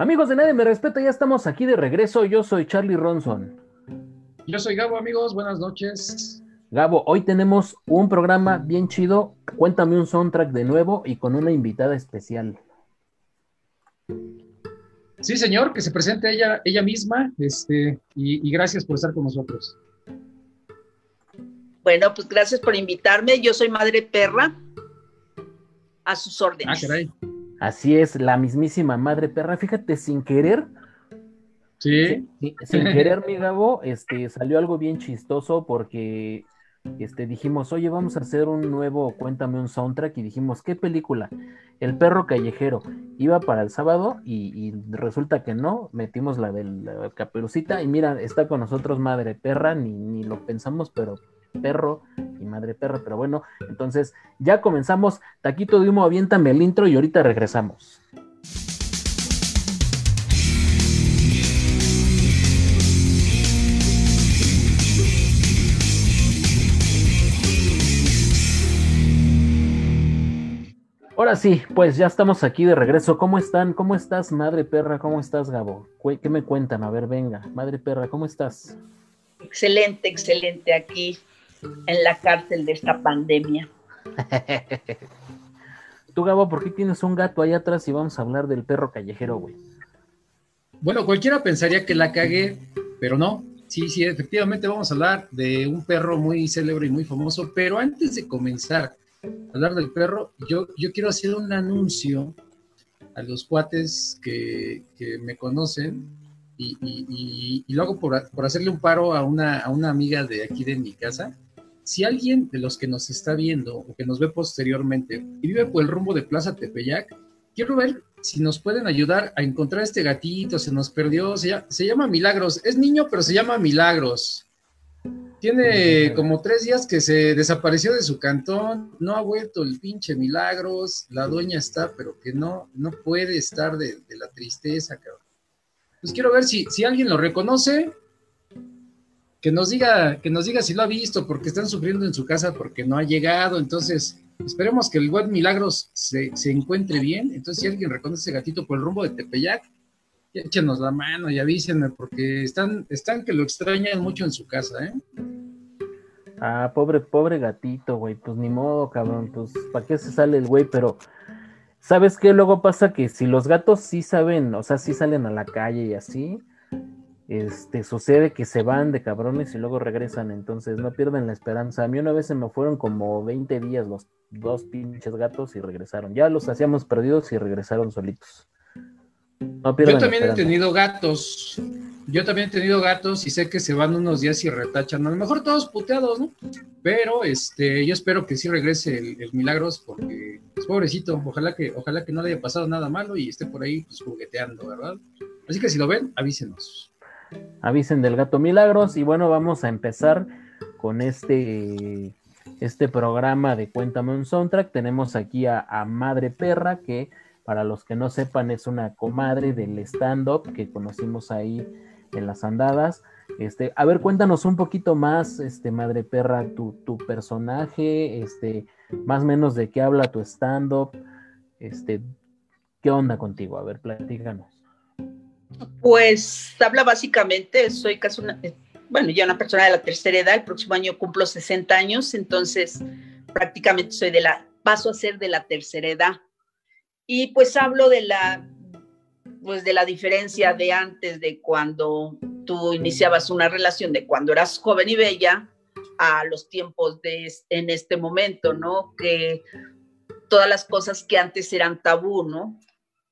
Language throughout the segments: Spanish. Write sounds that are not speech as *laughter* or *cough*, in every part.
Amigos de Nadie Me Respeta, ya estamos aquí de regreso. Yo soy Charlie Ronson. Yo soy Gabo, amigos. Buenas noches. Gabo, hoy tenemos un programa bien chido. Cuéntame un soundtrack de nuevo y con una invitada especial. Sí, señor, que se presente ella, ella misma, este, y, y gracias por estar con nosotros. Bueno, pues gracias por invitarme. Yo soy madre perra. A sus órdenes. Ah, caray. Así es, la mismísima madre perra. Fíjate, sin querer, Sí. Sin *laughs* querer, mi Gabo, este, salió algo bien chistoso porque este, dijimos, oye, vamos a hacer un nuevo, cuéntame un soundtrack, y dijimos, ¿qué película? El perro callejero. Iba para el sábado y, y resulta que no, metimos la de la caperucita y mira, está con nosotros madre perra, ni, ni lo pensamos, pero perro y madre perra, pero bueno, entonces ya comenzamos. Taquito de humo, aviéntame el intro y ahorita regresamos. Ahora sí, pues ya estamos aquí de regreso. ¿Cómo están? ¿Cómo estás, madre perra? ¿Cómo estás, Gabo? ¿Qué me cuentan? A ver, venga, madre perra, ¿cómo estás? Excelente, excelente aquí en la cárcel de esta pandemia. *laughs* Tú, Gabo, ¿por qué tienes un gato ahí atrás y vamos a hablar del perro callejero, güey? Bueno, cualquiera pensaría que la cagué, pero no. Sí, sí, efectivamente vamos a hablar de un perro muy célebre y muy famoso, pero antes de comenzar a hablar del perro, yo, yo quiero hacer un anuncio a los cuates que, que me conocen y, y- y- y lo hago por, por hacerle un paro a una, a una amiga de aquí de mi casa. Si alguien de los que nos está viendo o que nos ve posteriormente y vive por el rumbo de Plaza Tepeyac, quiero ver si nos pueden ayudar a encontrar este gatito, se nos perdió, se llama, se llama Milagros, es niño pero se llama Milagros. Tiene como tres días que se desapareció de su cantón, no ha vuelto el pinche Milagros, la dueña está, pero que no, no puede estar de, de la tristeza, cabrón. Pues quiero ver si, si alguien lo reconoce, que nos diga, que nos diga si lo ha visto, porque están sufriendo en su casa porque no ha llegado, entonces esperemos que el buen Milagros se, se encuentre bien, entonces si alguien reconoce ese gatito por el rumbo de Tepeyac, ya échenos la mano y avísenme, porque están, están que lo extrañan mucho en su casa, ¿eh? Ah, pobre, pobre gatito, güey. Pues ni modo, cabrón. Pues, ¿para qué se sale el güey? Pero, ¿sabes qué? Luego pasa que si los gatos sí saben, o sea, sí salen a la calle y así, este, sucede que se van de cabrones y luego regresan. Entonces, no pierden la esperanza. A mí una vez se me fueron como 20 días los dos pinches gatos y regresaron. Ya los hacíamos perdidos y regresaron solitos. No Yo la también he tenido gatos. Yo también he tenido gatos y sé que se van unos días y retachan. A lo mejor todos puteados, ¿no? Pero este, yo espero que sí regrese el, el Milagros porque es pobrecito. Ojalá que, ojalá que no le haya pasado nada malo y esté por ahí pues, jugueteando, ¿verdad? Así que si lo ven, avísenos. Avisen del gato Milagros y bueno, vamos a empezar con este, este programa de Cuéntame un soundtrack. Tenemos aquí a, Madre Perra, que para los que no sepan es una comadre del stand-up que conocimos ahí en las andadas. Este, a ver, cuéntanos un poquito más, este, Madre Perra, tu, tu personaje, este, más o menos de qué habla tu stand-up, este, ¿qué onda contigo? A ver, platícanos. Pues habla básicamente, soy casi una, eh, bueno, ya una persona de la tercera edad, el próximo año cumplo 60 años, entonces prácticamente soy de la, paso a ser de la tercera edad. Y pues hablo de la, pues de la diferencia de antes, de cuando tú iniciabas una relación, de cuando eras joven y bella, a los tiempos de en este momento, ¿no? Que todas las cosas que antes eran tabú, ¿no?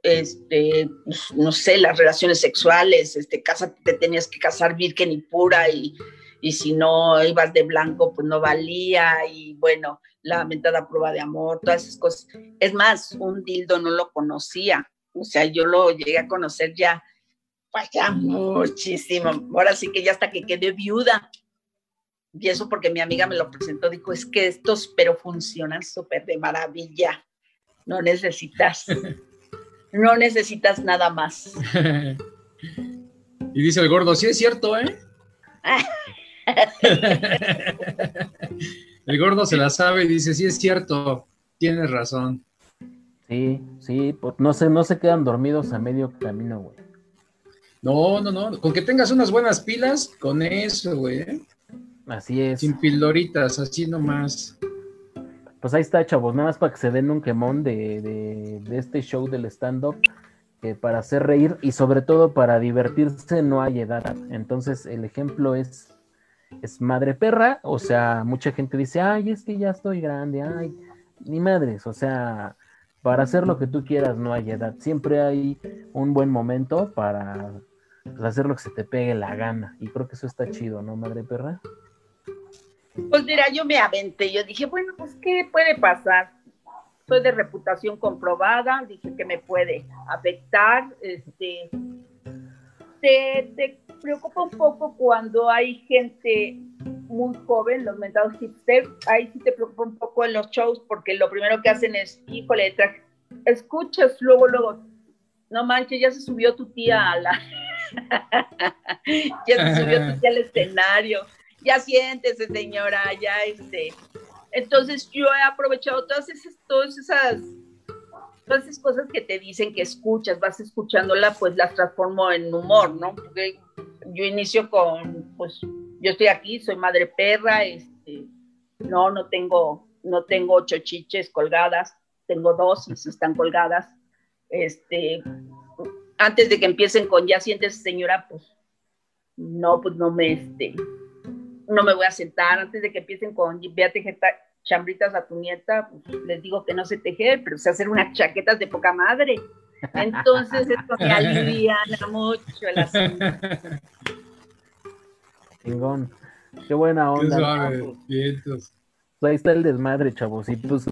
Este, pues, no sé, las relaciones sexuales, este, casa, te tenías que casar virgen y pura y, y si no ibas de blanco, pues no valía y bueno, la mentada prueba de amor, todas esas cosas. Es más, un dildo no lo conocía, o sea, yo lo llegué a conocer ya, pues ya muchísimo, ahora sí que ya hasta que quedé viuda. Y eso porque mi amiga me lo presentó, dijo, es que estos, pero funcionan súper de maravilla, no necesitas no necesitas nada más. *laughs* y dice el gordo, sí es cierto, ¿eh? *laughs* el gordo se la sabe y dice, sí es cierto, tienes razón. Sí, sí, pues, no se, no se quedan dormidos a medio camino, güey. No, no, no. Con que tengas unas buenas pilas, con eso, güey. ¿eh? Así es. Sin pildoritas, así nomás. Pues ahí está, chavos, nada más para que se den un quemón de, de, de este show del stand-up, que para hacer reír y sobre todo para divertirse no hay edad. Entonces el ejemplo es, es madre perra, o sea, mucha gente dice, ay, es que ya estoy grande, ay, ni madres, o sea, para hacer lo que tú quieras no hay edad, siempre hay un buen momento para pues, hacer lo que se te pegue la gana. Y creo que eso está chido, ¿no, madre perra? Pues mira, yo me aventé, yo dije, bueno, pues ¿qué puede pasar? Soy de reputación comprobada, dije que me puede afectar, este, te, te preocupa un poco cuando hay gente muy joven, los mentados hipsters, ahí sí te preocupa un poco en los shows, porque lo primero que hacen es, híjole, escuchas luego, luego, no manches, ya se subió tu tía a la... *laughs* ya se subió tu tía al *laughs* escenario ya siéntese señora, ya este. Entonces yo he aprovechado todas esas, todas esas, todas esas cosas que te dicen que escuchas, vas escuchándola, pues las transformo en humor, ¿no? Porque yo inicio con, pues, yo estoy aquí, soy madre perra, este, no, no tengo, no tengo ocho chiches colgadas, tengo dos y si están colgadas, este, antes de que empiecen con ya sientes señora, pues, no, pues no me, este, no me voy a sentar antes de que empiecen con ve a tejer chambritas a tu nieta, pues les digo que no sé tejer, pero sé hacer unas chaquetas de poca madre. Entonces esto me aliviana mucho el asunto. Chingón. Qué buena onda. pues, ahí está el desmadre, chavos. Y pues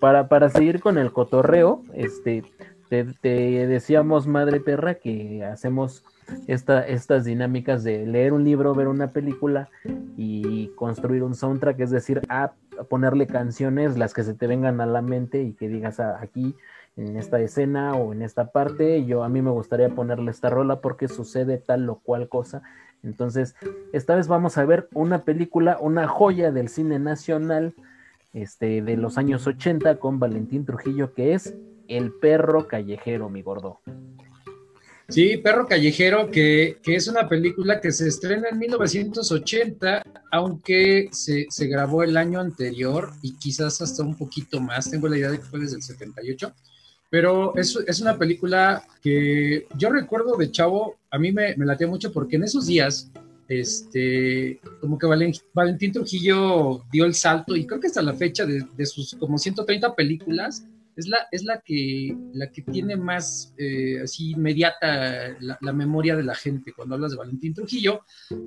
para, para seguir con el cotorreo, este, te, te decíamos, madre perra, que hacemos esta, estas dinámicas de leer un libro, ver una película y construir un soundtrack, es decir, ponerle canciones, las que se te vengan a la mente y que digas ah, aquí en esta escena o en esta parte, yo a mí me gustaría ponerle esta rola porque sucede tal o cual cosa. Entonces, esta vez vamos a ver una película, una joya del cine nacional este, de los años 80 con Valentín Trujillo, que es El perro callejero, mi gordo. Sí, Perro Callejero, que, es una película que se estrena en 1980, aunque se, grabó el año anterior y quizás hasta un poquito más. Tengo la idea de que fue desde el 78. Pero es, es una película que yo recuerdo de chavo, a mí me, me latía mucho porque en esos días, este, como que Valentín Trujillo dio el salto y creo que hasta la fecha de sus como 130 películas, es la, es la, que, la que tiene más eh, así inmediata la, memoria de la gente cuando hablas de Valentín Trujillo,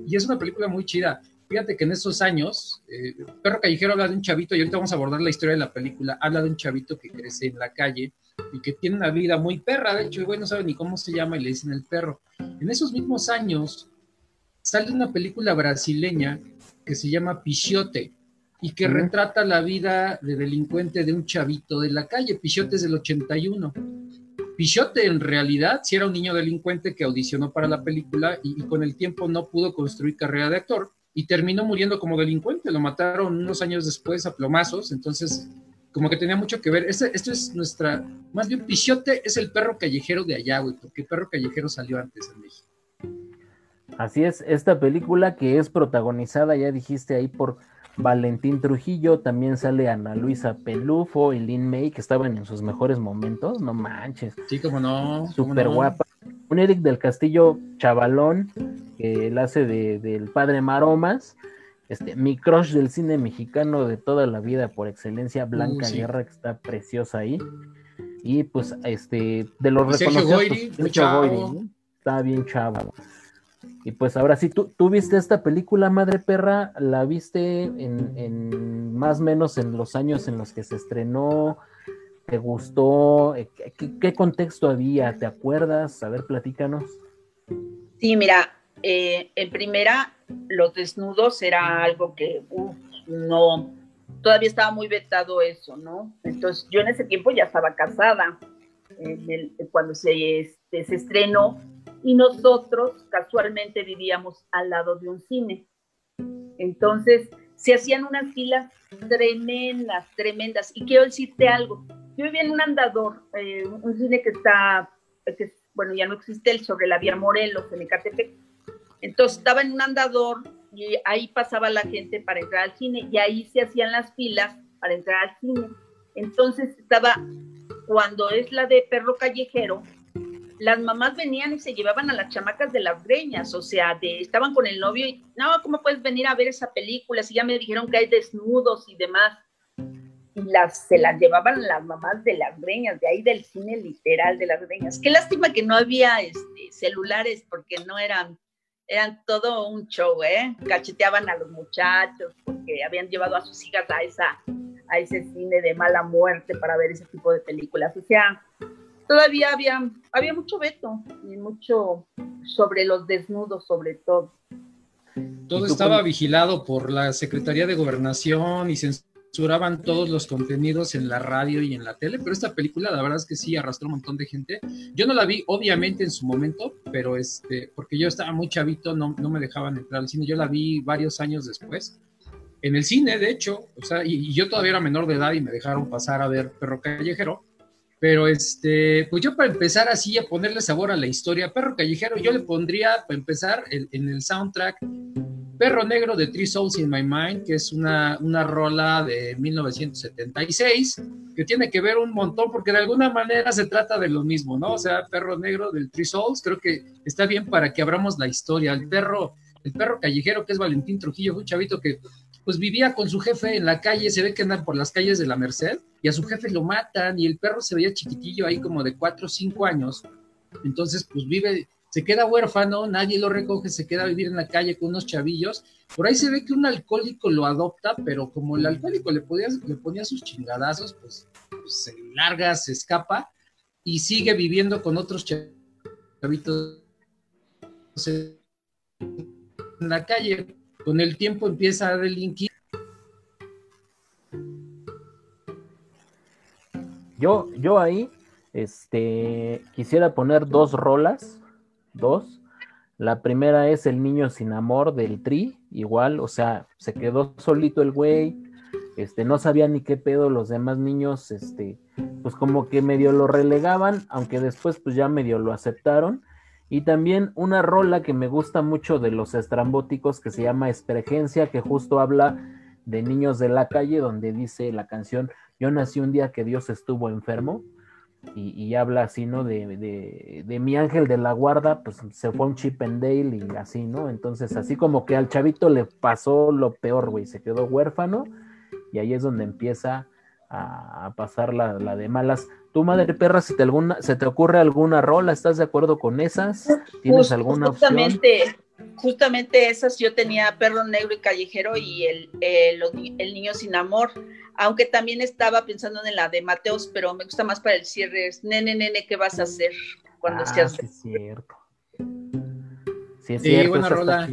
y es una película muy chida. Fíjate que en esos años, eh, Perro Callejero habla de un chavito, y ahorita vamos a abordar la historia de la película, habla de un chavito que crece en la calle y que tiene una vida muy perra, de hecho, el güey no sabe ni cómo se llama y le dicen el perro. En esos mismos años sale una película brasileña que se llama Pichote, y que retrata la vida de delincuente de un chavito de la calle. Pichote es del 81. Pichote en realidad sí era un niño delincuente que audicionó para la película y, con el tiempo no pudo construir carrera de actor y terminó muriendo como delincuente. Lo mataron unos años después a plomazos, entonces como que tenía mucho que ver. Este, esto es nuestra, más bien Pichote es el perro callejero de allá, güey, porque el perro callejero salió antes en México. Así es, esta película que es protagonizada, ya dijiste ahí, por Valentín Trujillo, también sale Ana Luisa Pelufo y Lin May, que estaban en sus mejores momentos, no manches. Sí, como no. Súper guapa. Un Eric del Castillo chavalón, que él hace de, del padre Maromas. Este, mi crush del cine mexicano de toda la vida por excelencia, Blanca Guerra, que está preciosa ahí. Y pues, este, de los reconocidos. Pues, está bien chavo. Y pues ahora sí, ¿tú, ¿tú, viste esta película, Madre Perra? ¿La viste en, más o menos en los años en los que se estrenó? ¿Te gustó? Eh, ¿Qué, contexto había? ¿Te acuerdas? A ver, platícanos. Sí, mira, eh, en primera, los desnudos era algo que no, todavía estaba muy vetado eso, ¿no? Entonces yo en ese tiempo ya estaba casada. cuando se, este, se estrenó, y nosotros casualmente vivíamos al lado de un cine. Entonces, se hacían unas filas tremendas, tremendas. Y quiero decirte algo, yo vivía en un andador, eh, un cine que está, que, bueno, ya no existe, el sobre la vía Morelos, en Ecatepec. Entonces estaba en un andador y ahí pasaba la gente para entrar al cine y ahí se hacían las filas para entrar al cine. Entonces estaba, cuando es la de perro callejero, las mamás venían y se llevaban a las chamacas de las greñas, o sea, de, estaban con el novio y, no, ¿cómo puedes venir a ver esa película? Si ya me dijeron que hay desnudos y demás. Y las, se las llevaban las mamás de las greñas, de ahí del cine literal de las greñas. Qué lástima que no había este, celulares porque no eran, eran todo un show, ¿eh? Cacheteaban a los muchachos porque habían llevado a sus hijas a, esa, a ese cine de mala muerte para ver ese tipo de películas. O sea, todavía había, había mucho veto y mucho sobre los desnudos, sobre todo. Todo estaba vigilado por la Secretaría de Gobernación y censuraban todos los contenidos en la radio y en la tele, pero esta película la verdad es que sí arrastró un montón de gente. Yo no la vi obviamente en su momento, pero este, porque yo estaba muy chavito, no, no me dejaban entrar al cine, yo la vi varios años después. En el cine, de hecho, o sea, y, y yo todavía era menor de edad y me dejaron pasar a ver Perro Callejero, pero este, pues yo para empezar así a ponerle sabor a la historia, Perro Callejero, yo le pondría, para empezar, en, el soundtrack, Perro Negro de Three Souls in My Mind, que es una, una rola de 1976, que tiene que ver un montón, porque de alguna manera se trata de lo mismo, ¿no? O sea, Perro Negro del Three Souls, creo que está bien para que abramos la historia. El perro, el perro callejero, que es Valentín Trujillo, un chavito que pues vivía con su jefe en la calle, se ve que andan por las calles de la Merced, y a su jefe lo matan, y el perro se veía chiquitillo ahí como de cuatro o cinco años, entonces pues vive, se queda huérfano, nadie lo recoge, se queda a vivir en la calle con unos chavillos, por ahí se ve que un alcohólico lo adopta, pero como el alcohólico le, podía, le ponía sus chingadazos, pues, pues se larga, se escapa, y sigue viviendo con otros chavitos en la calle con el tiempo empieza a delinquir. Yo, yo ahí este, quisiera poner dos rolas, dos. La primera es El niño sin amor del Tri, igual, o sea, se quedó solito el güey, este, no sabía ni qué pedo los demás niños, este, pues como que medio lo relegaban, aunque después pues ya medio lo aceptaron. Y también una rola que me gusta mucho de los estrambóticos que se llama Espergencia, que justo habla de niños de la calle, donde dice la canción Yo nací un día que Dios estuvo enfermo. Y, habla así, ¿no? De, de, mi ángel de la guarda, pues se fue un Chip y así, ¿no? Entonces, así como que al chavito le pasó lo peor, güey, se quedó huérfano y ahí es donde empieza a, pasar la, la, de malas. Tu madre perra, si te alguna, se te ocurre alguna rola, ¿estás de acuerdo con esas? ¿Tienes alguna justamente, Justamente esas, yo tenía Perro Negro y Callejero y el, el, Niño Sin Amor, aunque también estaba pensando en la de Mateos, pero me gusta más para el cierre, es Nene, nene, ¿qué vas a hacer cuando ah, seas... Sí, es cierto. Sí, es cierto. buena rola.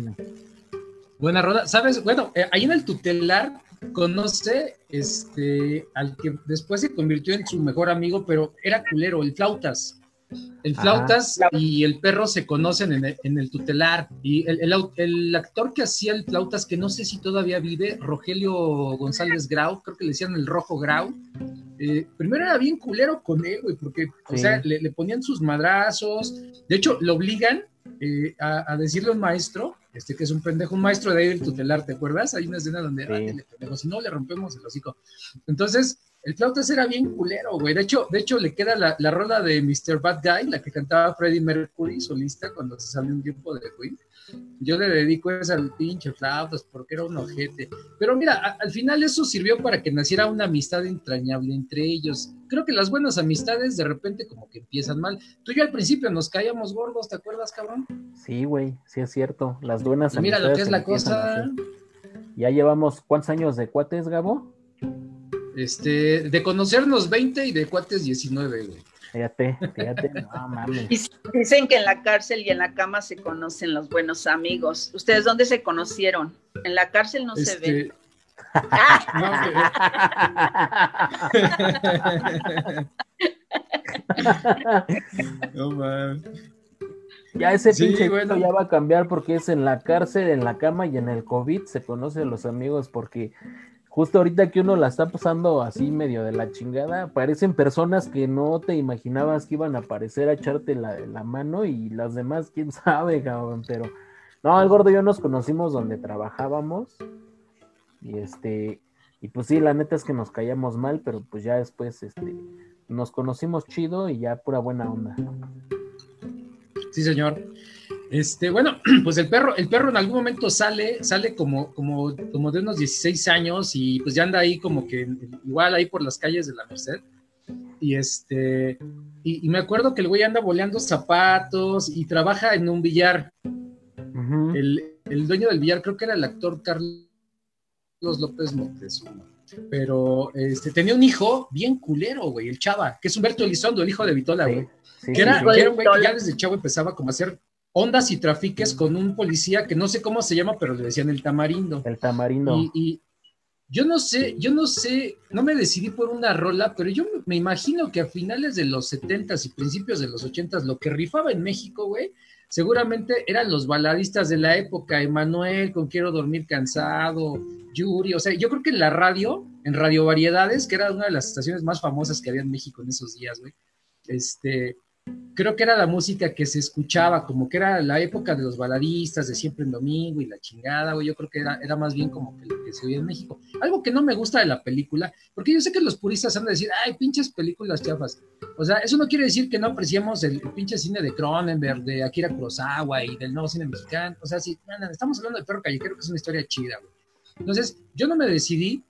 Buena rola. ¿Sabes? Bueno, eh, ahí en el tutelar conoce este, al que después se convirtió en su mejor amigo, pero era culero, el flautas. El flautas y el perro se conocen en el, tutelar. Y el, actor que hacía el flautas, que no sé si todavía vive, Rogelio González Grau, creo que le decían el rojo Grau. Eh, primero era bien culero con él, güey, porque, o sea, le, ponían sus madrazos. De hecho, lo obligan eh, a, decirle a un maestro, este que es un pendejo, un maestro de ahí del tutelar, ¿te acuerdas? Hay una escena donde, si no, le rompemos el hocico. Entonces, el flautas era bien culero, güey. De hecho, de hecho le queda la, la rola de Mr. Bad Guy, la que cantaba Freddie Mercury, solista, cuando se salió un tiempo de Queen. Yo le dedico esa al pinche flautas porque era un ojete. Pero mira, al final eso sirvió para que naciera una amistad entrañable entre ellos. Creo que las buenas amistades de repente como que empiezan mal. Tú y yo al principio nos caíamos gordos, ¿te acuerdas, cabrón? Sí, güey, sí es cierto. Las buenas amistades. Mira lo que es la cosa. Ya llevamos cuántos años de cuates, Gabo? Este, de conocernos 20 y de cuates 19, güey. Fíjate, fíjate, no mames. Dicen que en la cárcel y en la cama se conocen los buenos amigos. ¿Ustedes dónde se conocieron? En la cárcel no se ven. Este, no, mames. Ya ese pinche bueno. ya va a cambiar porque es en la cárcel, en la cama y en el COVID se conocen los amigos porque justo ahorita que uno la está pasando así medio de la chingada, parecen personas que no te imaginabas que iban a aparecer a echarte la, la mano y las demás, quién *laughs* sabe, cabrón, pero no, el gordo y yo nos conocimos donde trabajábamos y este, y pues sí, la neta es que nos caíamos mal, pero pues ya después, este, nos conocimos chido y ya pura buena onda. Sí, señor. Este, bueno, *clears throat* pues el perro, el perro en algún momento sale, sale como, como, como de unos 16 años y pues ya anda ahí como que igual ahí por las calles de la Merced. Y este, y, me acuerdo que el güey anda boleando zapatos y trabaja en un billar. el, el, dueño del billar creo que era el actor Carlos López Montezuma. Pero este, tenía un hijo bien culero, güey, el Chava, que es Humberto Elizondo, el hijo de Vitola, güey. que, era, que, era, un güey que ya desde chavo empezaba como a hacer ondas y trafiques con un policía que no sé cómo se llama, pero le decían el tamarindo. El tamarindo. Y, yo no sé, yo no sé, no me decidí por una rola, pero yo me imagino que a finales de los 70s y principios de los 80s, lo que rifaba en México, güey, seguramente eran los baladistas de la época, Emanuel con Quiero dormir cansado, Yuri, o sea, yo creo que en la radio, en Radio Variedades, que era una de las estaciones más famosas que había en México en esos días, güey, este, creo que era la música que se escuchaba, como que era la época de los baladistas, de siempre en domingo y la chingada, güey, yo creo que era, era más bien como que lo que se oía en México. Algo que no me gusta de la película, porque yo sé que los puristas han de decir, ay, pinches películas chafas. O sea, eso no quiere decir que no apreciemos el, pinche cine de Cronenberg, de Akira Kurosawa y del nuevo cine mexicano. O sea, sí, estamos hablando de Perro Callejero, que es una historia chida, güey. Entonces, yo no me decidí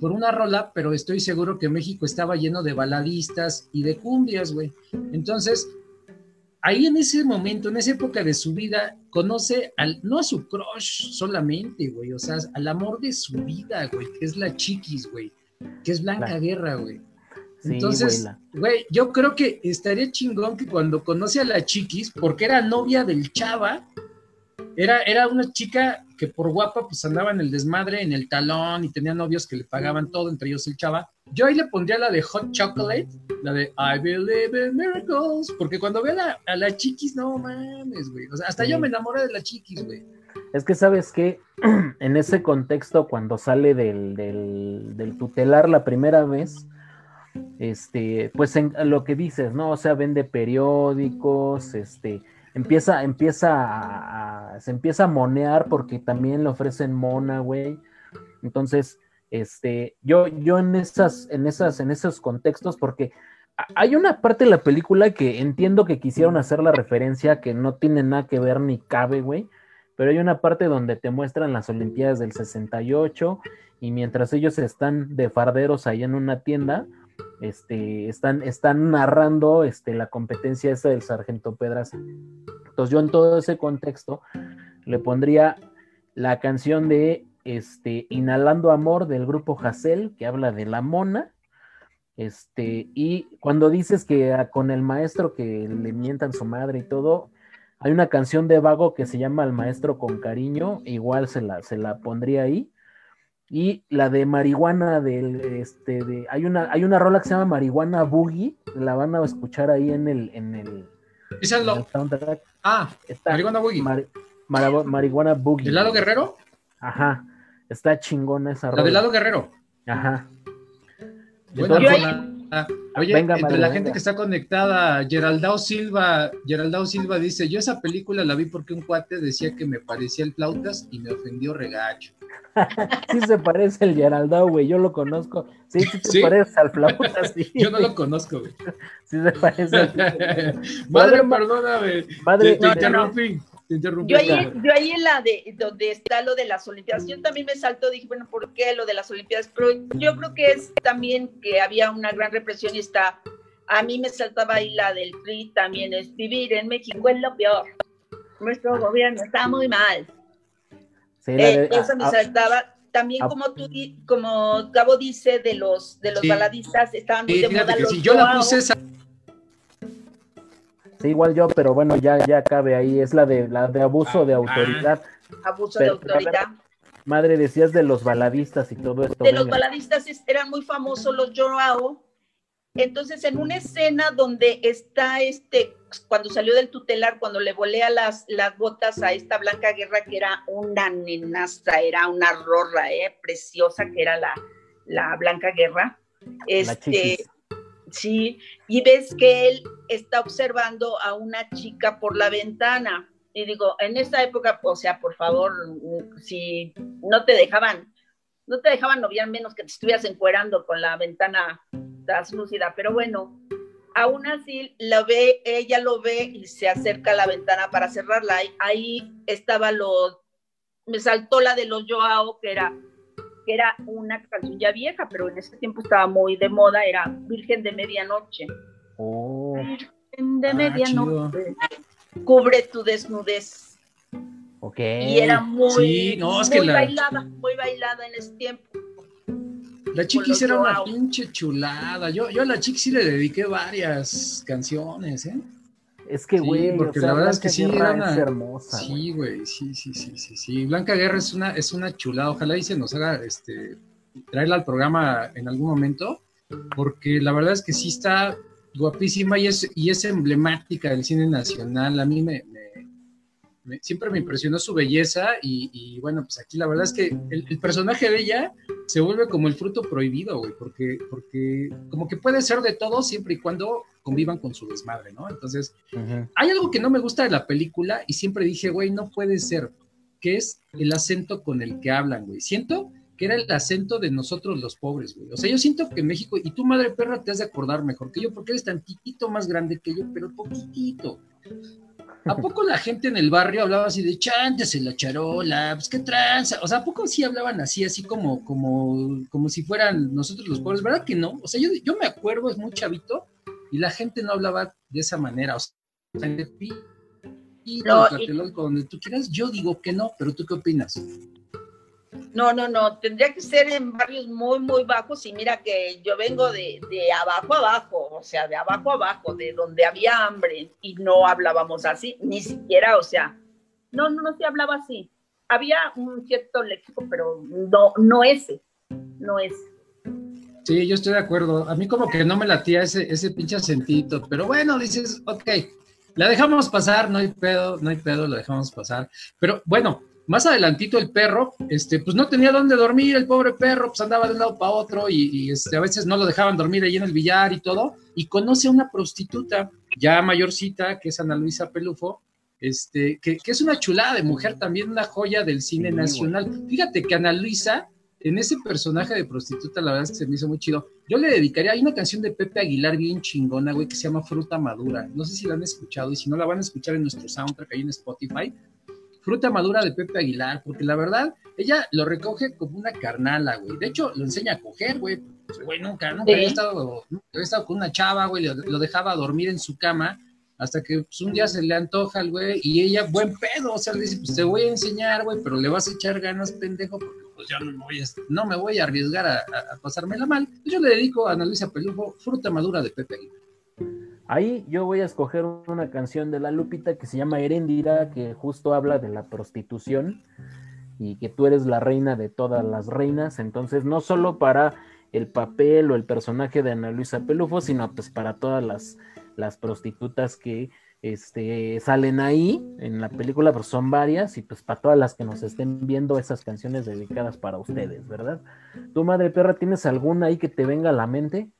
por una rola, pero estoy seguro que México estaba lleno de baladistas y de cumbias, güey. Entonces, ahí en ese momento, en esa época de su vida, conoce al, no a su crush solamente, güey, o sea, al amor de su vida, güey, que es la chiquis, güey, que es Blanca Guerra, güey. Entonces, güey, yo creo que estaría chingón que cuando conoce a la chiquis, porque era novia del chava, era, era una chica que por guapa pues andaba en el desmadre, en el talón y tenía novios que le pagaban todo, entre ellos el chava. Yo ahí le pondría la de Hot Chocolate, la de I Believe in Miracles, porque cuando ve a la, chiquis, no mames, güey. O sea, hasta yo me enamoré de la chiquis, güey. Es que sabes que *clears throat* en ese contexto, cuando sale del, del, tutelar la primera vez, este, pues en lo que dices, ¿no? O sea, vende periódicos, este, empieza, empieza a, se empieza a monear porque también le ofrecen mona, güey. Entonces, este, yo, yo en esas, en esas, en esos contextos, porque hay una parte de la película que entiendo que quisieron hacer la referencia que no tiene nada que ver ni cabe, güey. Pero hay una parte donde te muestran las Olimpiadas del 68 y mientras ellos están de farderos ahí en una tienda, este, están, están narrando este, la competencia esa del sargento Pedraza. Entonces yo en todo ese contexto le pondría la canción de este, Inhalando Amor del grupo Hassel, que habla de la mona. Este, y cuando dices que con el maestro que le mientan su madre y todo, hay una canción de Vago que se llama El maestro con cariño, igual se la, se la pondría ahí y la de marihuana del este de hay una hay una rola que se llama marihuana boogie la van a escuchar ahí en el en el, ¿Esa es lo... ah está marihuana boogie. Marihuana boogie. ¿del lado guerrero? ajá está chingona esa rola la del lado guerrero ajá bueno, Oye, entre la gente que está conectada, Geraldao Silva, Geraldao Silva dice, yo esa película la vi porque un cuate decía que me parecía el flautas y me ofendió regacho. *laughs* sí se parece el Geraldao, güey, yo lo conozco. Sí, sí se parece al flautas, sí. *laughs* Yo no lo conozco, güey. *laughs* Sí se parece al Madre, perdóname. Madre, te, interrumpí. Yo ahí, yo ahí en la de donde está lo de las Olimpiadas, yo también me saltó, dije, bueno, ¿por qué lo de las Olimpiadas? Pero yo creo que es también que había una gran represión y está, a mí me saltaba ahí la del PRI, también es vivir en México es lo peor. Nuestro gobierno está muy mal. Eh, eso me saltaba. También como tú, como Gabo dice, de los, de los baladistas, estaban muy de moda los yo la puse esa igual yo, pero bueno, ya, ya cabe ahí, es la de la de abuso de ah, autoridad. Abuso de autoridad. Madre, decías de los baladistas y todo esto. De los baladistas eran muy famosos los Joao. Entonces, en una escena donde está este cuando salió del tutelar, cuando le volea las, las botas a esta Blanca Guerra, que era una nenaza, era una rorra, ¿eh? preciosa, que era la, la Blanca Guerra. Este, sí, y ves que él está observando a una chica por la ventana. Y digo, en esa época, o sea, por favor, si no te dejaban, no te dejaban noviar menos que te estuvieras encuerando con la ventana translúcida, pero bueno, aún así la ve, ella lo ve y se acerca a la ventana para cerrarla. Ahí, estaba lo, me saltó la de los Joao, que era, que era una canción ya vieja, pero en ese tiempo estaba muy de moda, era Virgen de Medianoche. Oh. Virgen de ah, Medianoche. Cubre tu desnudez. Ok. Y era muy, muy bailada, muy bailada en ese tiempo. La Chiquis era una pinche chulada. Yo, yo a la Chiquis sí le dediqué varias canciones, ¿eh? Es que, güey, porque la verdad es que sí era una... hermosa. Sí, güey, sí, sí, sí, sí, sí. Blanca Guerra es una, es una chulada. Ojalá y se nos haga este traerla al programa en algún momento, porque la verdad es que sí está guapísima y es, y es emblemática del cine nacional. A mí me, siempre me impresionó su belleza y, bueno, pues aquí la verdad es que el, personaje de ella se vuelve como el fruto prohibido, güey, porque, porque como que puede ser de todo siempre y cuando convivan con su desmadre, ¿no? Entonces, hay algo que no me gusta de la película y siempre dije, güey, no puede ser, que es el acento con el que hablan, güey. Siento que era el acento de nosotros los pobres, güey. O sea, yo siento que México, y tu madre perra te has de acordar mejor que yo, porque eres tantitito más grande que yo, pero poquitito. ¿A poco la gente en el barrio hablaba así de chántese la charola, pues qué tranza? O sea, ¿a poco sí hablaban así, así como, como, como si fueran nosotros los pobres? ¿Verdad que no? O sea, yo, yo me acuerdo, es muy chavito, y la gente no hablaba de esa manera. O sea, de no, donde tú quieras, yo digo que no, pero ¿tú qué opinas? No, no, no, tendría que ser en barrios muy, muy bajos y mira que yo vengo de, abajo abajo, o sea, de abajo abajo, de donde había hambre y no hablábamos así, ni siquiera, o sea, no, no, no se hablaba así. Había un cierto léxico, pero no, no ese, no ese. Sí, yo estoy de acuerdo. A mí como que no me latía ese, ese pinche acentito, pero bueno, dices, ok, la dejamos pasar, no hay pedo, no hay pedo, la dejamos pasar. Pero bueno, más adelantito el perro, este, pues no tenía dónde dormir, el pobre perro, pues andaba de un lado para otro y, este, a veces no lo dejaban dormir ahí en el billar y todo, y conoce a una prostituta ya mayorcita, que es Ana Luisa Pelufo, este, que, es una chulada de mujer, también una joya del cine nacional. Fíjate que Ana Luisa, en ese personaje de prostituta, la verdad es que se me hizo muy chido. Yo le dedicaría, hay una canción de Pepe Aguilar bien chingona, güey, que se llama Fruta Madura. No sé si la han escuchado y si no la van a escuchar en nuestro soundtrack ahí en Spotify fruta madura de Pepe Aguilar, porque la verdad, ella lo recoge como una carnala, güey. De hecho, lo enseña a coger, güey. Pues, güey, nunca, nunca había, estado, estado con una chava, güey, lo, dejaba dormir en su cama hasta que pues, un día se le antoja al güey y ella, buen pedo, o sea, le dice, pues te voy a enseñar, güey, pero le vas a echar ganas, pendejo, porque pues yo no me voy a, no me voy a arriesgar a, a, pasármela mal. Yo le dedico a Analisa Pelujo, fruta madura de Pepe Aguilar. Ahí yo voy a escoger una canción de la Lupita que se llama Heréndira, que justo habla de la prostitución y que tú eres la reina de todas las reinas. Entonces, no solo para el papel o el personaje de Ana Luisa Pelufo, sino pues para todas las, las prostitutas que este, salen ahí en la película, pues son varias, y pues para todas las que nos estén viendo esas canciones dedicadas para ustedes, ¿verdad? ¿Tu madre perra tienes alguna ahí que te venga a la mente?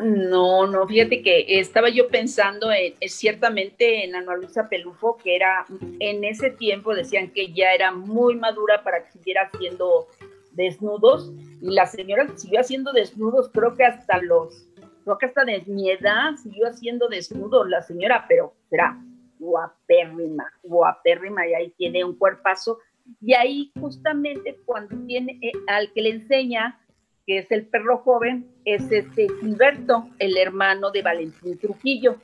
No, no, fíjate que estaba yo pensando en, ciertamente en Ana Luisa Pelufo, que era en ese tiempo decían que ya era muy madura para que siguiera haciendo desnudos, y la señora siguió haciendo desnudos, creo que hasta los, creo que hasta de mi edad siguió haciendo desnudos la señora, pero era guapérrima, guapérrima, y ahí tiene un cuerpazo, y ahí justamente cuando tiene eh, al que le enseña que es el perro joven, es este Gilberto, el hermano de Valentín Trujillo.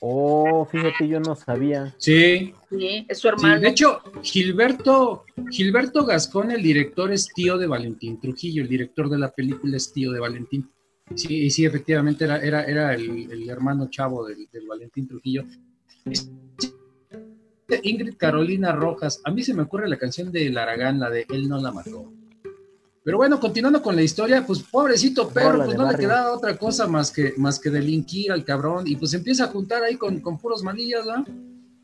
Oh, fíjate, yo no sabía. Sí. Sí, es su hermano. de hecho, Gilberto, Gilberto Gascón, el director, es tío de Valentín Trujillo, el director de la película es tío de Valentín. Sí, sí, efectivamente era, era, era el, hermano chavo del, del Valentín Trujillo. Ingrid Carolina Rojas, a mí se me ocurre la canción de Laragán, la de Él no la mató. Pero bueno, continuando con la historia, pues pobrecito perro, pues no le quedaba otra cosa más que, más que delinquir al cabrón, y pues empieza a juntar ahí con, con puros manillas, ¿no?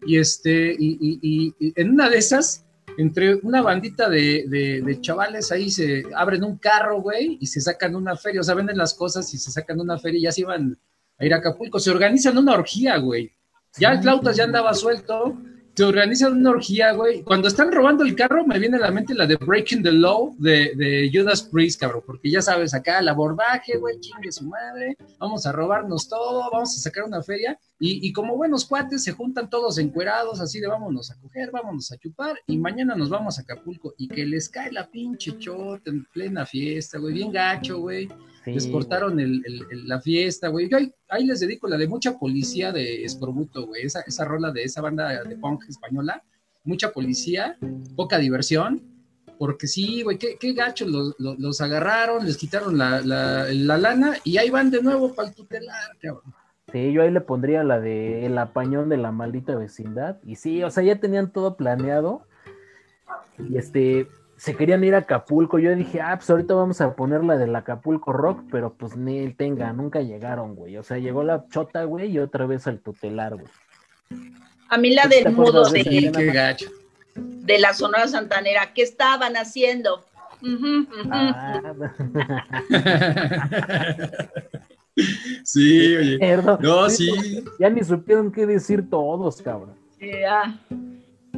Y este, y, y, y, en una de esas, entre una bandita de, de, de, chavales ahí se abren un carro, güey, y se sacan una feria, o sea, venden las cosas y se sacan una feria y ya se iban a ir a Acapulco, se organizan una orgía, güey. Ya el Flautas ya andaba suelto, se organizan una orgía, güey. Cuando están robando el carro, me viene a la mente la de Breaking the Law de, de Judas Priest, cabrón, porque ya sabes, acá el abordaje, güey, chingue su madre, vamos a robarnos todo, vamos a sacar una feria. Y, y, como buenos cuates, se juntan todos encuerados, así de vámonos a coger, vámonos a chupar, y mañana nos vamos a Acapulco. Y que les cae la pinche chota en plena fiesta, güey, bien gacho, güey. Sí, les cortaron el, el, la fiesta, güey. Yo ahí, ahí, les dedico la de mucha policía de Escorbuto, güey. Esa, esa rola de esa banda de punk española. Mucha policía, poca diversión. Porque sí, güey, qué, qué gacho, los, los, los, agarraron, les quitaron la, la, la, lana y ahí van de nuevo para el tutelar, cabrón. Sí, yo ahí le pondría la de el apañón de la maldita vecindad. Y sí, o sea, ya tenían todo planeado. Y este, se querían ir a Acapulco. Yo dije, ah, pues ahorita vamos a poner la del Acapulco Rock, pero pues ni el tenga, nunca llegaron, güey. O sea, llegó la chota, güey, y otra vez al tutelar, güey. A mí la del mudo de, qué gacho. de la Sonora Santanera, ¿qué estaban haciendo? Ah. *laughs* sí, oye. No, sí. Ya ni supieron qué decir todos, cabrón. Ya.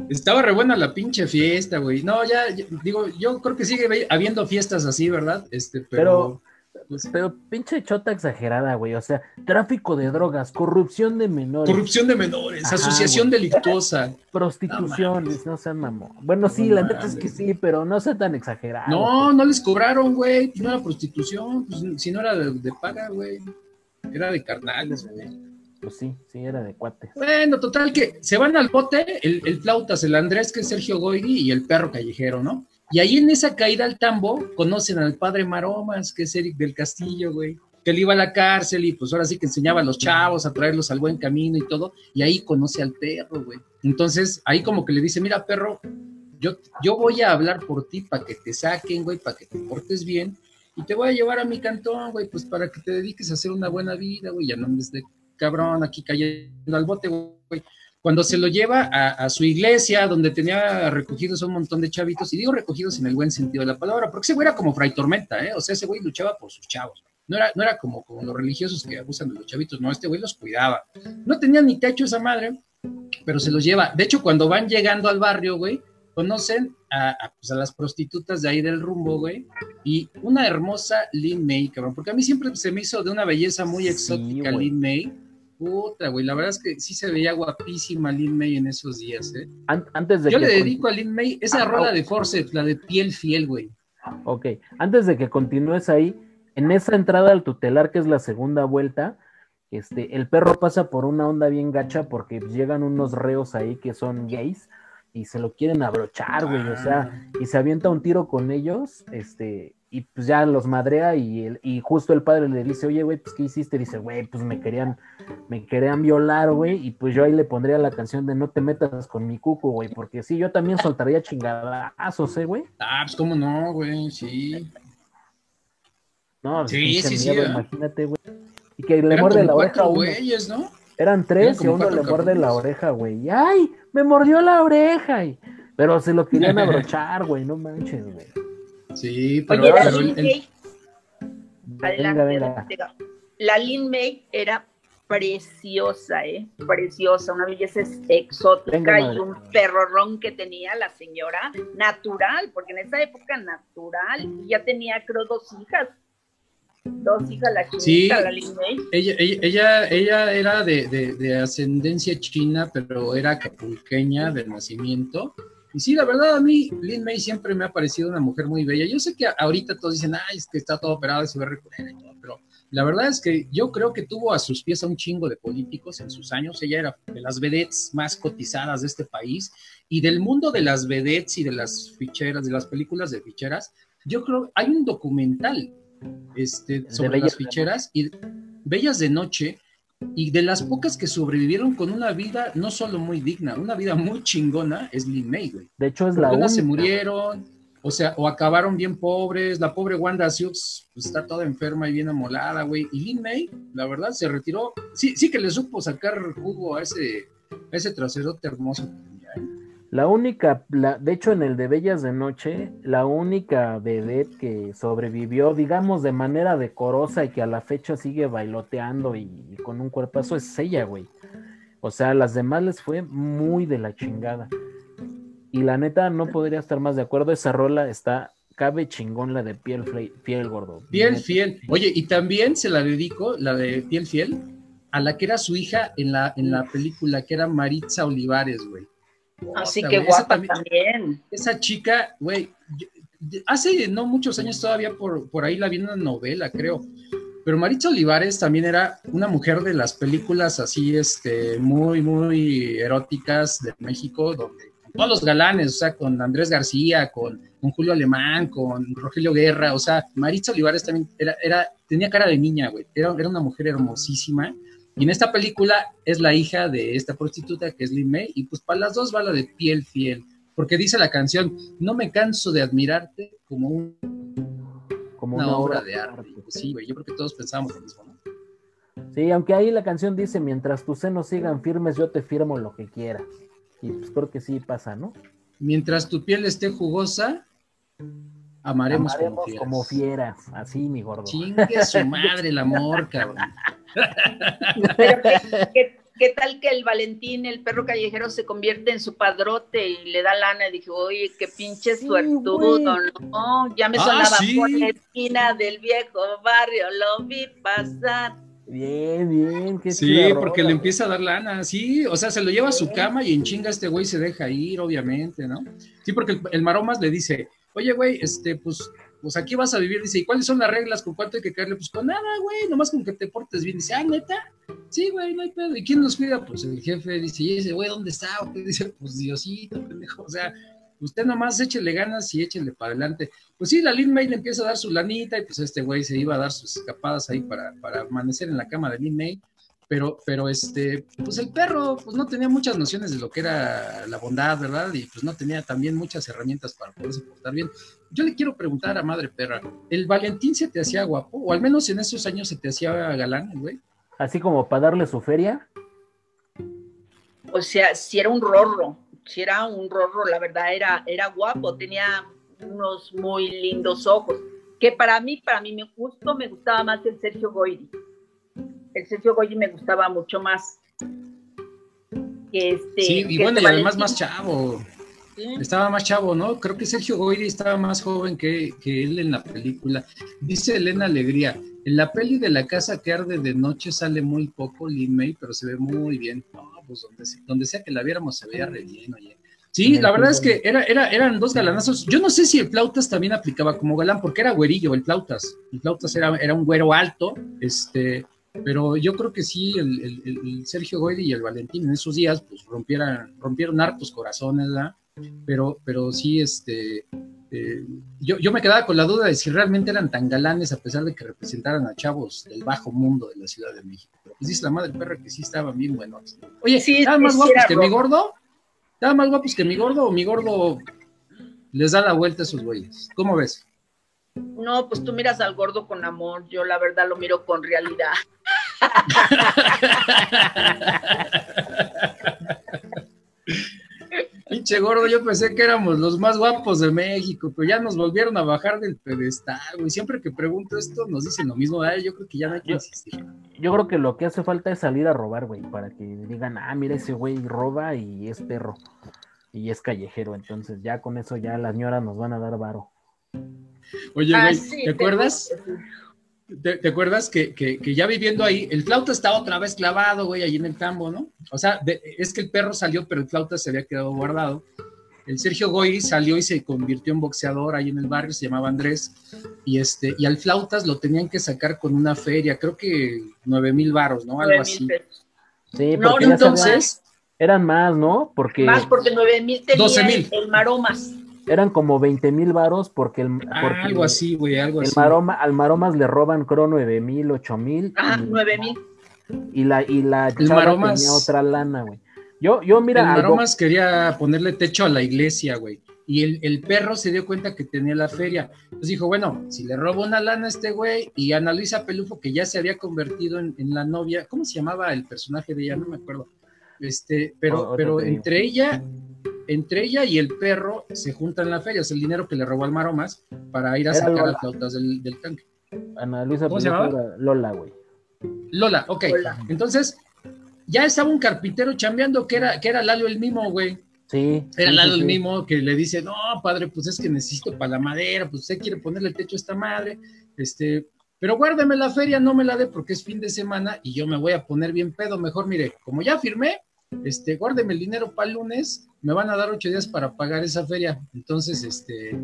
Estaba re buena la pinche fiesta, güey. No, ya, digo, yo creo que sigue habiendo fiestas así, ¿verdad? Este, pero. Pues, pero, pinche chota exagerada, güey. O sea, tráfico de drogas, corrupción de menores. Corrupción de menores, asociación delictuosa. *laughs* Prostitución, no, sean mamón. Bueno, sí, la neta es que sí, pero no sea tan exagerado. No, no les cobraron, güey. No era prostitución, pues, si no era de, de paga, güey. Era de carnales, güey pues sí, sí, era de cuate. Bueno, total que se van al bote, el, el flautas, el Andrés, que es Sergio Goyri, y el perro callejero, ¿no? Y ahí en esa caída al tambo conocen al padre Maromas, que es Eric del Castillo, güey, que él iba a la cárcel y pues ahora sí que enseñaba a los chavos a traerlos al buen camino y todo, y ahí conoce al perro, güey. Entonces ahí como que le dice, mira, perro, yo, yo voy a hablar por ti para que te saquen, güey, para que te portes bien, y te voy a llevar a mi cantón, güey, pues para que te dediques a hacer una buena vida, güey, ya no me de cabrón, aquí cayendo al bote, güey. Cuando se lo lleva a, a, su iglesia, donde tenía recogidos un montón de chavitos, y digo recogidos en el buen sentido de la palabra, porque ese güey era como Fray Tormenta, ¿eh? O sea, ese güey luchaba por sus chavos. No era, no era como, como los religiosos que abusan de los chavitos, no, este güey los cuidaba. No tenía ni techo esa madre, pero se los lleva. De hecho, cuando van llegando al barrio, güey, conocen a, a, pues a, las prostitutas de ahí del rumbo, güey, y una hermosa Lin May, cabrón, porque a mí siempre se me hizo de una belleza muy exótica Lin May. Puta, güey, la verdad es que sí se veía guapísima Lin May en esos días, ¿eh? Antes de Yo le dedico a Lin May esa ah, rola de Forceps, la de piel fiel, güey. Ok, antes de que continúes ahí, en esa entrada al tutelar, que es la segunda vuelta, este, el perro pasa por una onda bien gacha porque llegan unos reos ahí que son gays y se lo quieren abrochar, güey, o sea, y se avienta un tiro con ellos, este, y pues ya los madrea y, el, y justo el padre le dice, oye, güey, pues ¿qué hiciste? Dice, güey, pues me querían, me querían violar, güey, y pues yo ahí le pondría la canción de no te metas con mi cuco, güey, porque sí, yo también soltaría chingadazos, ¿eh, güey? Ah, pues cómo no, güey, sí. No, sí, sí, sí, miedo, ¿eh? imagínate, güey. Y que le muerde la oreja a uno. Güeyes, ¿no? Eran tres Eran y uno le muerde la oreja, güey. ¡Ay! Me mordió la oreja. Y... Pero se lo querían *laughs* abrochar, güey. No manches, güey. Sí, pero, Oye, pero el, el... Adelante, venga, venga. La Lin May era preciosa, ¿eh? Preciosa, una belleza exótica venga, y un perrorrón que tenía la señora natural, porque en esa época natural, ya tenía creo dos hijas, dos hijas, la chinita, sí, la Lin May. Ella, ella, ella, ella era de, de, de, ascendencia china, pero era acapulqueña de nacimiento. Y sí, la verdad, a mí Lin May siempre me ha parecido una mujer muy bella. Yo sé que ahorita todos dicen, ay, es que está todo operado y se ve reculera y todo, pero la verdad es que yo creo que tuvo a sus pies a un chingo de políticos en sus años. Ella era de las vedettes más cotizadas de este país y del mundo de las vedettes y de las ficheras, de las películas de ficheras. Yo creo, hay un documental este, sobre las ficheras y Bellas de Noche y de las pocas que sobrevivieron con una vida no solo muy digna, una vida muy chingona es Lin May, güey. De hecho es la única. se murieron, o sea, o acabaron bien pobres, la pobre Wanda Sioux pues, está toda enferma y bien amolada, güey, y Lin May, la verdad, se retiró, sí, sí que le supo sacar jugo a ese, a ese traserote hermoso la única, la, de hecho en el de Bellas de Noche, la única vedette que sobrevivió, digamos, de manera decorosa y que a la fecha sigue bailoteando y, con un cuerpazo es ella, güey. O sea, las demás les fue muy de la chingada. Y la neta, no podría estar más de acuerdo. Esa rola está, cabe chingón la de piel fiel, gordo. Piel fiel. Oye, y también se la dedico, la de piel fiel, a la que era su hija en la, en la película, que era Maritza Olivares, güey. Así que guapa también, Esa chica, güey, hace no muchos años todavía por, por ahí la vi en una novela, creo. Pero Maritza Olivares también era una mujer de las películas así, este, muy, muy eróticas de México, donde todos los galanes, o sea, con Andrés García, con, Julio Alemán, con Rogelio Guerra, o sea, Maritza Olivares también era, era tenía cara de niña, güey, era, era una mujer hermosísima y en esta película es la hija de esta prostituta que es Lin May, y pues para las dos va la de piel fiel, porque dice la canción, no me canso de admirarte como, un, como una, obra, de arte. Pues sí, güey, yo creo que todos pensamos lo mismo, ¿no? Sí, aunque ahí la canción dice, mientras tus senos sigan firmes, yo te firmo lo que quieras. Y pues creo que sí pasa, ¿no? Mientras tu piel esté jugosa, amaremos, como, fieras. Así, mi gordo. Chingue su madre el amor, *laughs* cabrón. *laughs* Pero ¿qué, tal que el Valentín, el perro callejero, se convierte en su padrote y le da lana? Y dije, oye, qué pinche suertudo, ¿no? Ya me ah, sonaba por la esquina del viejo barrio, lo vi pasar. Bien, bien, qué Sí, porque le empieza a dar lana, sí, o sea, se lo lleva a su cama y en chinga este güey se deja ir, obviamente, ¿no? Sí, porque el, el Maromas le dice, oye, güey, este, pues pues aquí vas a vivir, dice, ¿y cuáles son las reglas? ¿Con cuánto hay que caerle? Pues con nada, güey, nomás con que te portes bien. Dice, ah, neta, sí, güey, no hay pedo. ¿Y quién nos cuida? Pues el jefe dice, y ese güey, ¿dónde está? O dice, pues Diosito, pendejo, o sea, usted nomás échele ganas y échele para adelante. Pues sí, la Lin May le empieza a dar su lanita y pues este güey se iba a dar sus escapadas ahí para, para amanecer en la cama de Lin May pero, pero este, pues el perro, pues no tenía muchas nociones de lo que era la bondad, ¿verdad? Y pues no tenía también muchas herramientas para poderse portar bien. Yo le quiero preguntar a Madre Perra, ¿el Valentín se te hacía guapo? O al menos en esos años se te hacía galán, güey. Así como para darle su feria. O sea, si era un rorro, si era un rorro, la verdad era, era guapo, tenía unos muy lindos ojos, que para mí, para mí me gustó, me gustaba más el Sergio Goyri el Sergio Goyi me gustaba mucho más. Que este, sí, y bueno, este y además más chavo. Estaba más chavo, ¿no? Creo que Sergio Goyri estaba más joven que, él en la película. Dice Elena Alegría, en la peli de la casa que arde de noche sale muy poco Lin May, pero se ve muy bien. No, pues donde, sea que la viéramos se veía re bien, oye. Sí, la verdad es que era, era, eran dos galanazos. Yo no sé si el Plautas también aplicaba como galán, porque era güerillo el Plautas. El Plautas era, era un güero alto, este, pero yo creo que sí, el, Sergio Goyri y el Valentín en esos días, pues rompieron, rompieron hartos corazones, ¿verdad? Pero, pero sí, este, eh, yo, yo me quedaba con la duda de si realmente eran tan galanes a pesar de que representaran a chavos del bajo mundo de la Ciudad de México. Pero pues dice la madre perra que sí estaban bien buenos. Oye, sí, ¿estaban más guapos que mi gordo? ¿Estaban más guapos que mi gordo o mi gordo les da la vuelta a esos güeyes? ¿Cómo ves? No, pues tú miras al gordo con amor, yo la verdad lo miro con realidad. *laughs* Pinche gordo, yo pensé que éramos los más guapos de México, pero ya nos volvieron a bajar del pedestal, güey. Siempre que pregunto esto nos dicen lo mismo, yo creo que ya no hay que insistir. Yo creo que lo que hace falta es salir a robar, güey, para que digan, ah, mira ese güey roba y es perro y es callejero, entonces ya con eso ya las señoras nos van a dar varo. Oye, ah, güey, ¿te acuerdas? ¿Te, acuerdas que, ya viviendo ahí, el flauta estaba otra vez clavado, güey, ahí en el campo, ¿no? O sea, es que el perro salió, pero el flauta se había quedado guardado. El Sergio Goy salió y se convirtió en boxeador ahí en el barrio, se llamaba Andrés, y este, y al flautas lo tenían que sacar con una feria, creo que nueve mil varos, ¿no? Algo así. Sí, no, entonces. Eran más, ¿no? Porque. Más porque nueve mil tenía el Maromas eran como 20 mil varos porque el ah, algo así, güey, algo el Maroma, al Maromas le roban creo 9 mil, 8 mil. Ah, 9 mil. Y la, y la chava tenía otra lana, güey. Yo, yo, mira. El Maromas quería ponerle techo a la iglesia, güey. y el, el, perro se dio cuenta que tenía la feria. Entonces dijo, bueno, si le robo una lana a este güey y Ana Luisa Pelufo, que ya se había convertido en, en, la novia, ¿cómo se llamaba el personaje de ella? No me acuerdo. Este, pero, oh, pero entre ella, entre ella y el perro se juntan la feria, es el dinero que le robó al Maromas para ir a sacar las flautas del, del, tanque. Ana Luisa ¿Cómo se llamaba? Lola, güey. Lola, ok. Entonces, ya estaba un carpintero chambeando que era, que era Lalo el mismo, güey. Sí. Era sí, Lalo sí, el mismo que le dice, no, padre, pues es que necesito para la madera, pues usted quiere ponerle el techo a esta madre, este, pero guárdeme la feria, no me la dé porque es fin de semana y yo me voy a poner bien pedo. Mejor, mire, como ya firmé, este, guárdeme el dinero para el lunes, me van a dar ocho días para pagar esa feria. Entonces, este,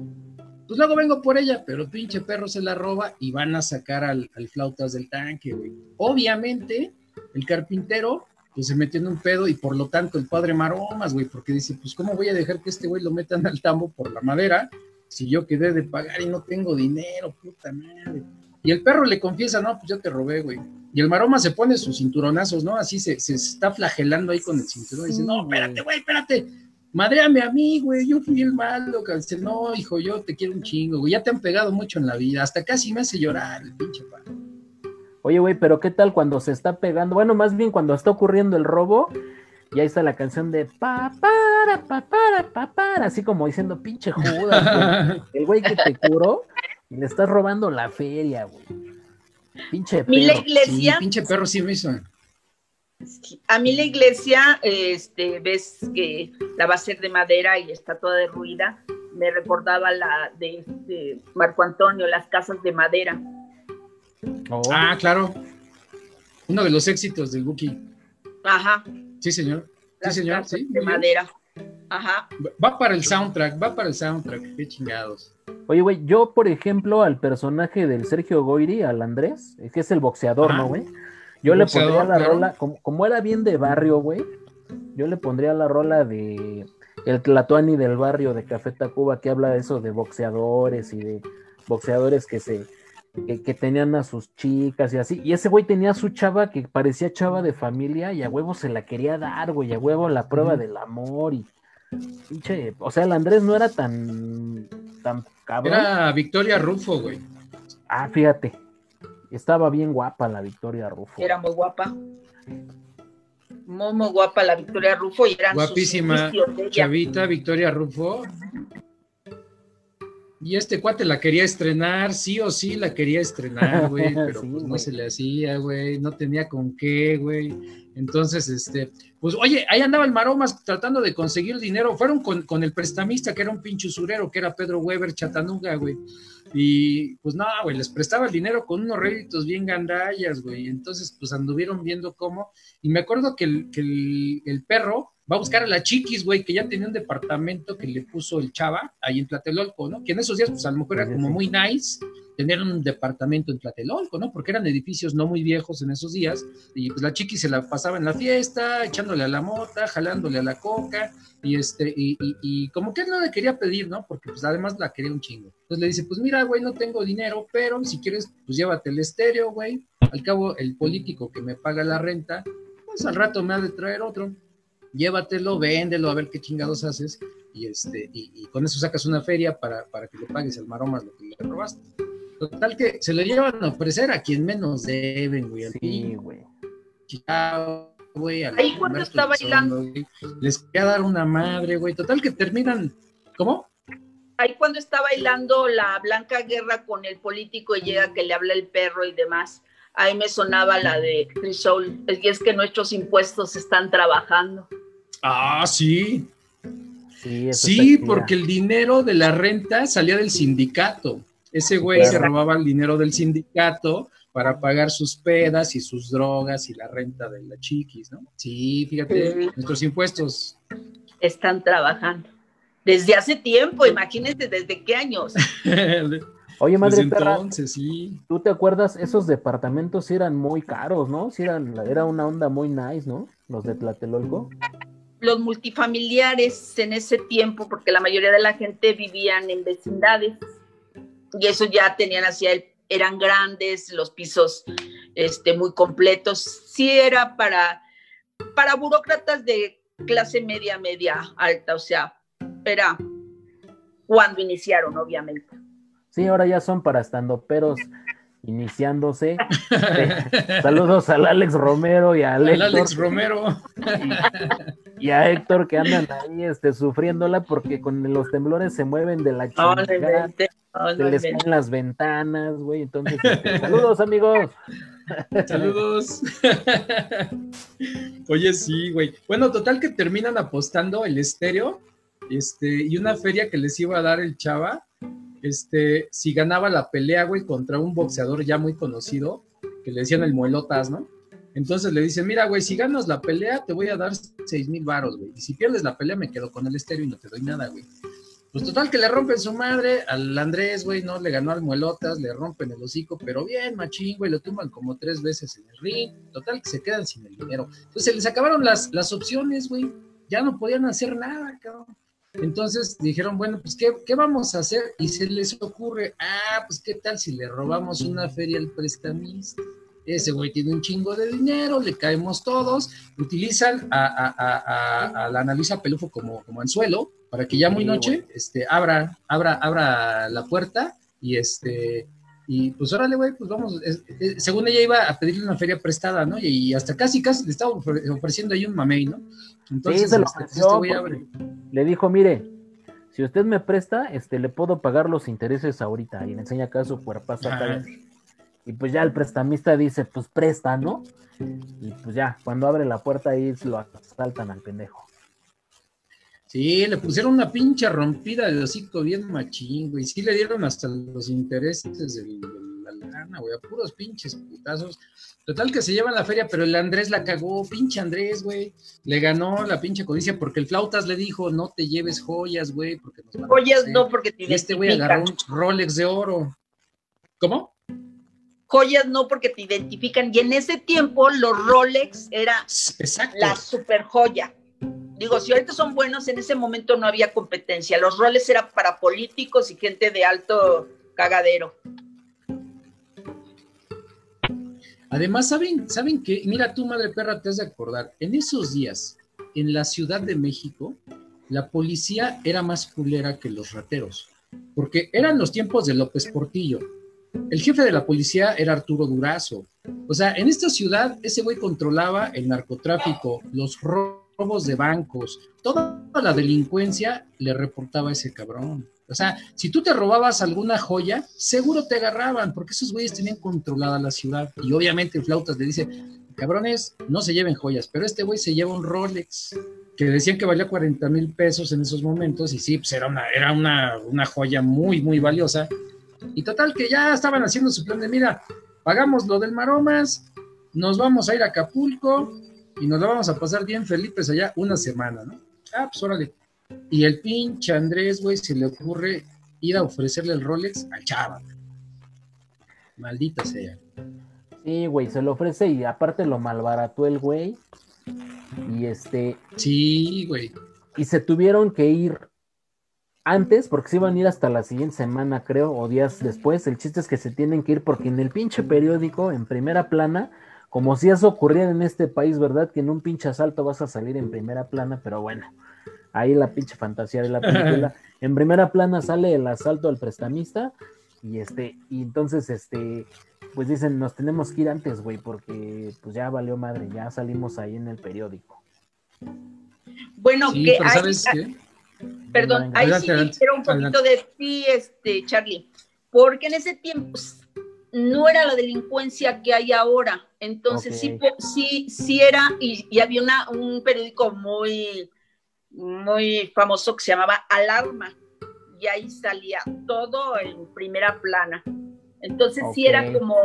pues luego vengo por ella, pero pinche perro se la roba y van a sacar al, al flautas del tanque, güey. Obviamente, el carpintero pues se metió en un pedo y por lo tanto el padre Maromas, güey, porque dice, pues cómo voy a dejar que este güey lo metan al tambo por la madera si yo quedé de pagar y no tengo dinero, puta madre. Y el perro le confiesa, no, pues yo te robé, güey. Y el maroma se pone sus cinturonazos, ¿no? Así se, se está flagelando ahí con el cinturón. Y dice, no, espérate, güey, espérate. Madreame a mí, güey, yo fui el malo. Dice, no, hijo, yo te quiero un chingo, güey. Ya te han pegado mucho en la vida. Hasta casi me hace llorar el pinche padre. Oye, güey, pero ¿qué tal cuando se está pegando? Bueno, más bien cuando está ocurriendo el robo, y ahí está la canción de pa para pa para pa para, así como diciendo pinche Judas, güey. el güey que te curó y le estás robando la feria, güey. Pinche perro. Mi la iglesia. Sí, pinche perro sí me hizo. A mí la iglesia, este, ves que la va a ser de madera y está toda derruida. Me recordaba la de este Marco Antonio, las casas de madera. Oh. Ah, claro. Uno de los éxitos del Buki. Ajá. Sí, señor. Las sí, señor. casas Sí, de madera. Ajá. Va para el soundtrack, va para el soundtrack. Qué chingados. Oye, güey, yo, por ejemplo, al personaje del Sergio Goyri, al Andrés, que es el boxeador, ¿no, güey? Yo le pondría la claro. rola, como, como, era bien de barrio, güey, yo le pondría la rola de el Tlatuani del barrio de Café Tacuba, que habla de eso de boxeadores y de boxeadores que se que, que, tenían a sus chicas y así. Y ese güey tenía a su chava que parecía chava de familia y a huevo se la quería dar, güey, a huevo la prueba del amor y pinche, o sea, el Andrés no era tan tan cabrón. Era Victoria Rufo, güey. Ah, fíjate. Estaba bien guapa la Victoria Rufo. Era muy guapa. Muy, muy guapa la Victoria Rufo y eran Guapísima chavita Victoria Rufo. Y este cuate la quería estrenar, sí o sí la quería estrenar, güey, *laughs* pero sí, pues no se le hacía, güey, no tenía con qué, güey. Entonces, este, pues oye, ahí andaba el Maromas tratando de conseguir dinero. Fueron con, con el prestamista, que era un pinche usurero, que era Pedro Weber Chatanuga, güey. Y pues no, güey, les prestaba el dinero con unos réditos bien gandallas, güey. Entonces, pues anduvieron viendo cómo. Y me acuerdo que el, que el, el perro va a buscar a la Chiquis, güey, que ya tenía un departamento que le puso el Chava ahí en Tlatelolco, ¿no? Que en esos días, pues a lo mejor era como muy nice tener un departamento en Tlatelolco, ¿no? Porque eran edificios no muy viejos en esos días, y pues la Chiquis se la pasaba en la fiesta, echándole a la mota, jalándole a la coca, y este, y, y, y como que él no le quería pedir, ¿no? Porque pues además la quería un chingo. Entonces le dice, pues mira, güey, no tengo dinero, pero si quieres, pues llévate el estéreo, güey. Al cabo, el político que me paga la renta, pues al rato me ha de traer otro llévatelo, véndelo, a ver qué chingados haces, y este, y, y, con eso sacas una feria para, para que le pagues al maromas lo que le robaste. Total que se lo llevan a ofrecer a quien menos deben, güey. Sí, güey. güey. Ahí cuando está bailando. Wey. Les quería dar una madre, güey. Total que terminan, ¿cómo? Ahí cuando está bailando la Blanca Guerra con el político y llega que le habla el perro y demás, ahí me sonaba la de Chris Soul, y es que nuestros impuestos están trabajando. Ah, sí. Sí, sí porque el dinero de la renta salía del sindicato. Ese güey se robaba el dinero del sindicato para pagar sus pedas y sus drogas y la renta de la chiquis, ¿no? Sí, fíjate, sí. nuestros impuestos. Están trabajando. Desde hace tiempo, imagínense desde qué años. *laughs* Oye, madre Desde perra, entonces, sí. ¿tú te acuerdas? Esos departamentos sí eran muy caros, ¿no? Sí eran, era una onda muy nice, ¿no? Los de Tlatelolco. Los multifamiliares en ese tiempo, porque la mayoría de la gente vivían en vecindades, y eso ya tenían hacia el, eran grandes, los pisos este, muy completos. Sí era para, para burócratas de clase media, media alta, o sea, era cuando iniciaron, obviamente. Sí, ahora ya son para estando peros iniciándose. *laughs* saludos al Alex Romero y a Alex Romero. Y, a Héctor que andan ahí este, sufriéndola porque con los temblores se mueven de la chingada. se les caen las ventanas, güey. Entonces, este, saludos, amigos. *laughs* Saludos. Oye, sí, güey. Bueno, total que terminan apostando el estéreo este, y una feria que les iba a dar el chava este, si ganaba la pelea, güey, contra un boxeador ya muy conocido, que le decían el muelotas, ¿no? Entonces le dicen, mira, güey, si ganas la pelea, te voy a dar seis mil varos, güey. Y si pierdes la pelea, me quedo con el estéreo y no te doy nada, güey. Pues total que le rompen su madre al Andrés, güey, ¿no? Le ganó al Muelotas, le rompen el hocico, pero bien, machín, güey, lo tumban como tres veces en el ring. Total que se quedan sin el dinero. Entonces se les acabaron las, las opciones, güey. Ya no podían hacer nada, cabrón. Entonces dijeron, bueno, pues ¿qué, vamos a hacer? Y se les ocurre, ah, pues qué tal si le robamos una feria al prestamista. Ese güey tiene un chingo de dinero, le caemos todos, utilizan a, a, a, la Analisa Pelufo como, como anzuelo para que ya muy noche este, abra, abra, abra la puerta y este y pues órale, güey, pues vamos, según ella iba a pedirle una feria prestada, ¿no? Y, hasta casi, casi le estaba ofreciendo ahí un mamey, ¿no? Entonces, este, este le dijo, mire, si usted me presta, este, le puedo pagar los intereses ahorita. Y le enseña acá su cuerpazo acá. Y pues ya el prestamista dice, pues presta, ¿no? Y pues ya, cuando abre la puerta ahí lo asaltan al pendejo. Sí, le pusieron una pinche rompida de hocico bien machín, güey. Sí le dieron hasta los intereses de la lana, güey, a puros pinches putazos. Total que se llevan la feria, pero el Andrés la cagó, pinche Andrés, güey. Le ganó la pinche codicia porque el Flautas le dijo, no te lleves joyas, güey, porque Joyas no, porque te Este güey agarró un Rolex de oro. ¿Cómo? Joyas no, porque te identifican. Y en ese tiempo los Rolex era la super joya. Digo, si ahorita son buenos, en ese momento no había competencia. Los roles eran para políticos y gente de alto cagadero. Además, ¿saben, ¿saben que Mira, tú, madre perra, te has de acordar. En esos días, en la Ciudad de México, la policía era más culera que los rateros. Porque eran los tiempos de López Portillo. El jefe de la policía era Arturo Durazo. O sea, en esta ciudad, ese güey controlaba el narcotráfico, los robos de bancos, toda la delincuencia le reportaba a ese cabrón. O sea, si tú te robabas alguna joya, seguro te agarraban, porque esos güeyes tenían controlada la ciudad. Y obviamente Flautas le dice, cabrones, no se lleven joyas, pero este güey se lleva un Rolex, que decían que valía 40 mil pesos en esos momentos, y sí, pues era una, era una, una joya muy, muy valiosa. Y total que ya estaban haciendo su plan de, mira, pagamos lo del Maromas, nos vamos a ir a Acapulco, y nos la vamos a pasar bien Felipe allá una semana, ¿no? Ah, pues órale. Y el pinche Andrés, güey, se le ocurre ir a ofrecerle el Rolex al chava. Maldita sea. Sí, güey, se lo ofrece y aparte lo malbarató el güey. Y este. Sí, güey. Y se tuvieron que ir antes, porque se iban a ir hasta la siguiente semana, creo, o días después. El chiste es que se tienen que ir porque en el pinche periódico, en primera plana, como si eso ocurriera en este país, ¿verdad? Que en un pinche asalto vas a salir en primera plana, pero bueno, ahí la pinche fantasía de la película. *laughs* En primera plana sale el asalto al prestamista y este, y entonces este, pues dicen, nos tenemos que ir antes, güey, porque pues ya valió madre, ya salimos ahí en el periódico. Bueno, que ¿sabes qué? Perdón, ahí sí quiero un poquito de ti, este, Charlie, porque en ese tiempo no era la delincuencia que hay ahora. Entonces sí, sí, sí era, y, había una, un periódico muy, muy famoso que se llamaba Alarma, y ahí salía todo en primera plana. Entonces sí era como,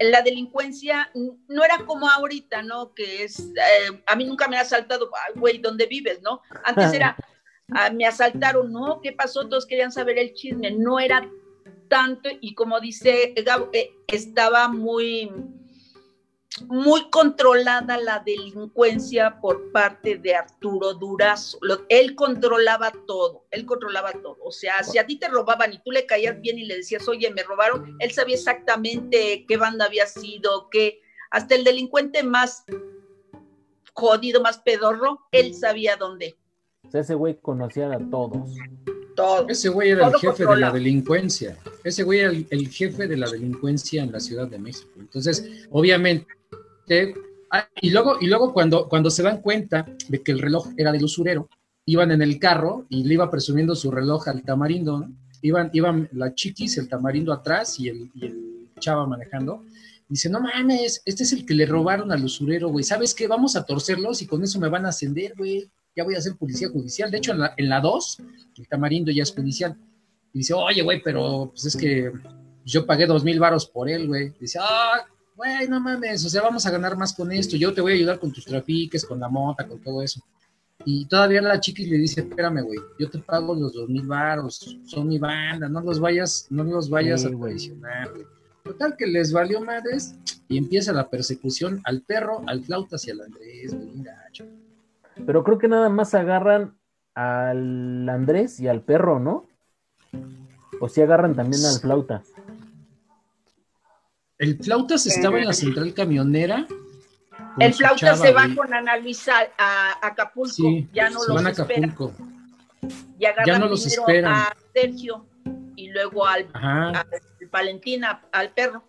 la delincuencia no era como ahorita, ¿no? Que es, eh, a mí nunca me ha asaltado, güey, ¿dónde vives, no? Antes era, *laughs* ah, me asaltaron, ¿no? ¿Qué pasó? Todos querían saber el chisme, no era tanto y como dice Gabo, eh, estaba muy, muy controlada la delincuencia por parte de Arturo Durazo. él controlaba todo, él controlaba todo. O sea, si a ti te robaban y tú le caías bien y le decías, oye, me robaron, él sabía exactamente qué banda había sido, qué, hasta el delincuente más jodido, más pedorro, él sabía dónde. ese güey conocía a todos Todo. Ese güey era el jefe de la delincuencia. Ese güey era el, el jefe de la delincuencia en la Ciudad de México. Entonces, obviamente, ah, y luego, y luego cuando, cuando se dan cuenta de que el reloj era del usurero, iban en el carro y le iba presumiendo su reloj al tamarindo, ¿no? Iban, iban la chiquis, el tamarindo atrás y el, chava manejando. Dice, no mames, este es el que le robaron al usurero, güey. ¿Sabes qué? Vamos a torcerlos y con eso me van a ascender, güey. Ya voy a ser policía judicial. De hecho, en la, en la 2, el tamarindo ya es judicial. Y dice, oye, güey, pero pues es que yo pagué dos mil varos por él, güey. Dice, ah, güey, no mames, o sea, vamos a ganar más con esto. Yo te voy a ayudar con tus trafiques, con la mota, con todo eso. Y todavía la chiquis le dice, espérame, güey, yo te pago los dos mil varos, son mi banda, no los vayas, no los vayas Sí, a traicionar, güey. Total que les valió madres y empieza la persecución al perro, al flautas y al Andrés, güey, gacho. Pero creo que nada más agarran al Andrés y al perro, ¿no? O si agarran también al flauta. El flautas estaba en la central camionera. El flauta se va güey. con Ana Luisa a, a Acapulco, Sí, ya no se los van a. Acapulco. Y Ya no los esperan. a Sergio y luego al, Ajá. al Valentina, al perro.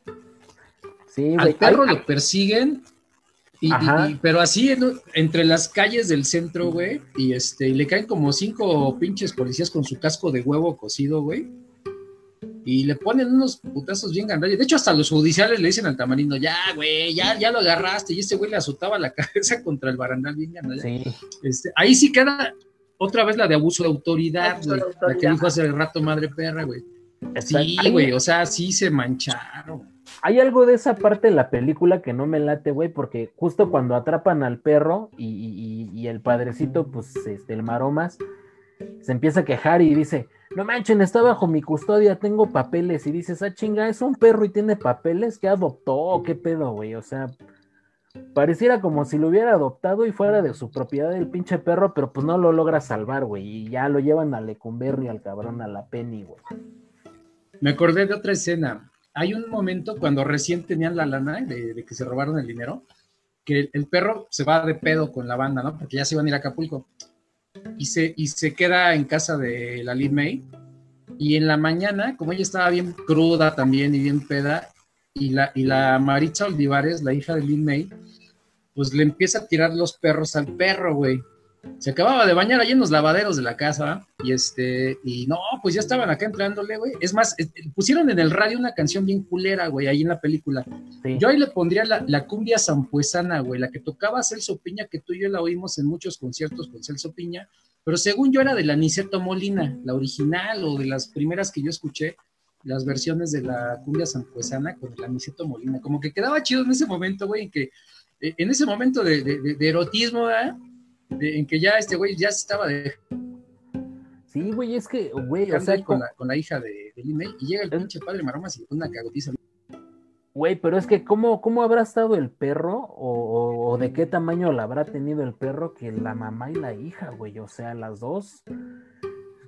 Sí, Al perro lo persiguen, y, y- Ajá. y- pero así en- entre las calles del centro, güey, y este, y le caen como cinco pinches policías con su casco de huevo cocido, güey. Y le ponen unos putazos bien gandallas. De hecho, hasta los judiciales le dicen al tamarindo, ya, güey, ya, ya lo agarraste. Y este güey le azotaba la *laughs* cabeza contra el barandal bien gandalla. Sí, Este, ahí sí queda otra vez la de abuso de autoridad, Abuso güey. de La que dijo hace rato madre perra, güey. exacto. Sí, Hay- güey, o sea, sí se mancharon. Hay algo de esa parte de la película que no me late, güey, porque justo cuando atrapan al perro y, y- y- y el padrecito, pues, este, el maromas, se empieza a quejar y dice, no manchen, está bajo mi custodia, tengo papeles. Y dices, ah, chinga, es un perro y tiene papeles, ¿qué adoptó? ¿Qué pedo, güey? O sea, pareciera como si lo hubiera adoptado y fuera de su propiedad el pinche perro, pero pues no lo logra salvar, güey. Y ya lo llevan a Lecumberri, al cabrón, a la Penny, güey. Me acordé de otra escena. Hay un momento cuando recién tenían la lana de, de que se robaron el dinero, que el, el perro se va de pedo con la banda, ¿no? Porque ya se iban a ir a Acapulco. Y se, y se queda en casa de la Lin May. Y en la mañana, como ella estaba bien cruda también y bien peda, y la, y la Maritza Olivares, la hija de Lin May, pues le empieza a tirar los perros al perro, güey. Se acababa de bañar allí en los lavaderos de la casa y este, y no, pues ya estaban acá entrándole, güey. Es más, es- pusieron en el radio una canción bien culera, güey, ahí en la película. Sí. Yo ahí le pondría la, la cumbia zampuesana, güey, la que tocaba Celso Piña, que tú y yo la oímos en muchos conciertos con Celso Piña, pero según yo era de la Niceto Molina, la original o de las primeras que yo escuché, las versiones de la cumbia zampuesana con el Aniceto Molina. Como que quedaba chido en ese momento, güey, en que, eh, en ese momento de- de erotismo, ¿verdad? De- en que ya este güey ya se estaba dejando Sí, güey, es que, güey, o sea, con, la, con la hija de, de May, y llega el Es- pinche padre Maromas y le pone una cagotiza. Güey, pero es que ¿cómo, cómo habrá estado el perro o, o- o de qué tamaño la habrá tenido el perro que la mamá y la hija, güey? O sea, las dos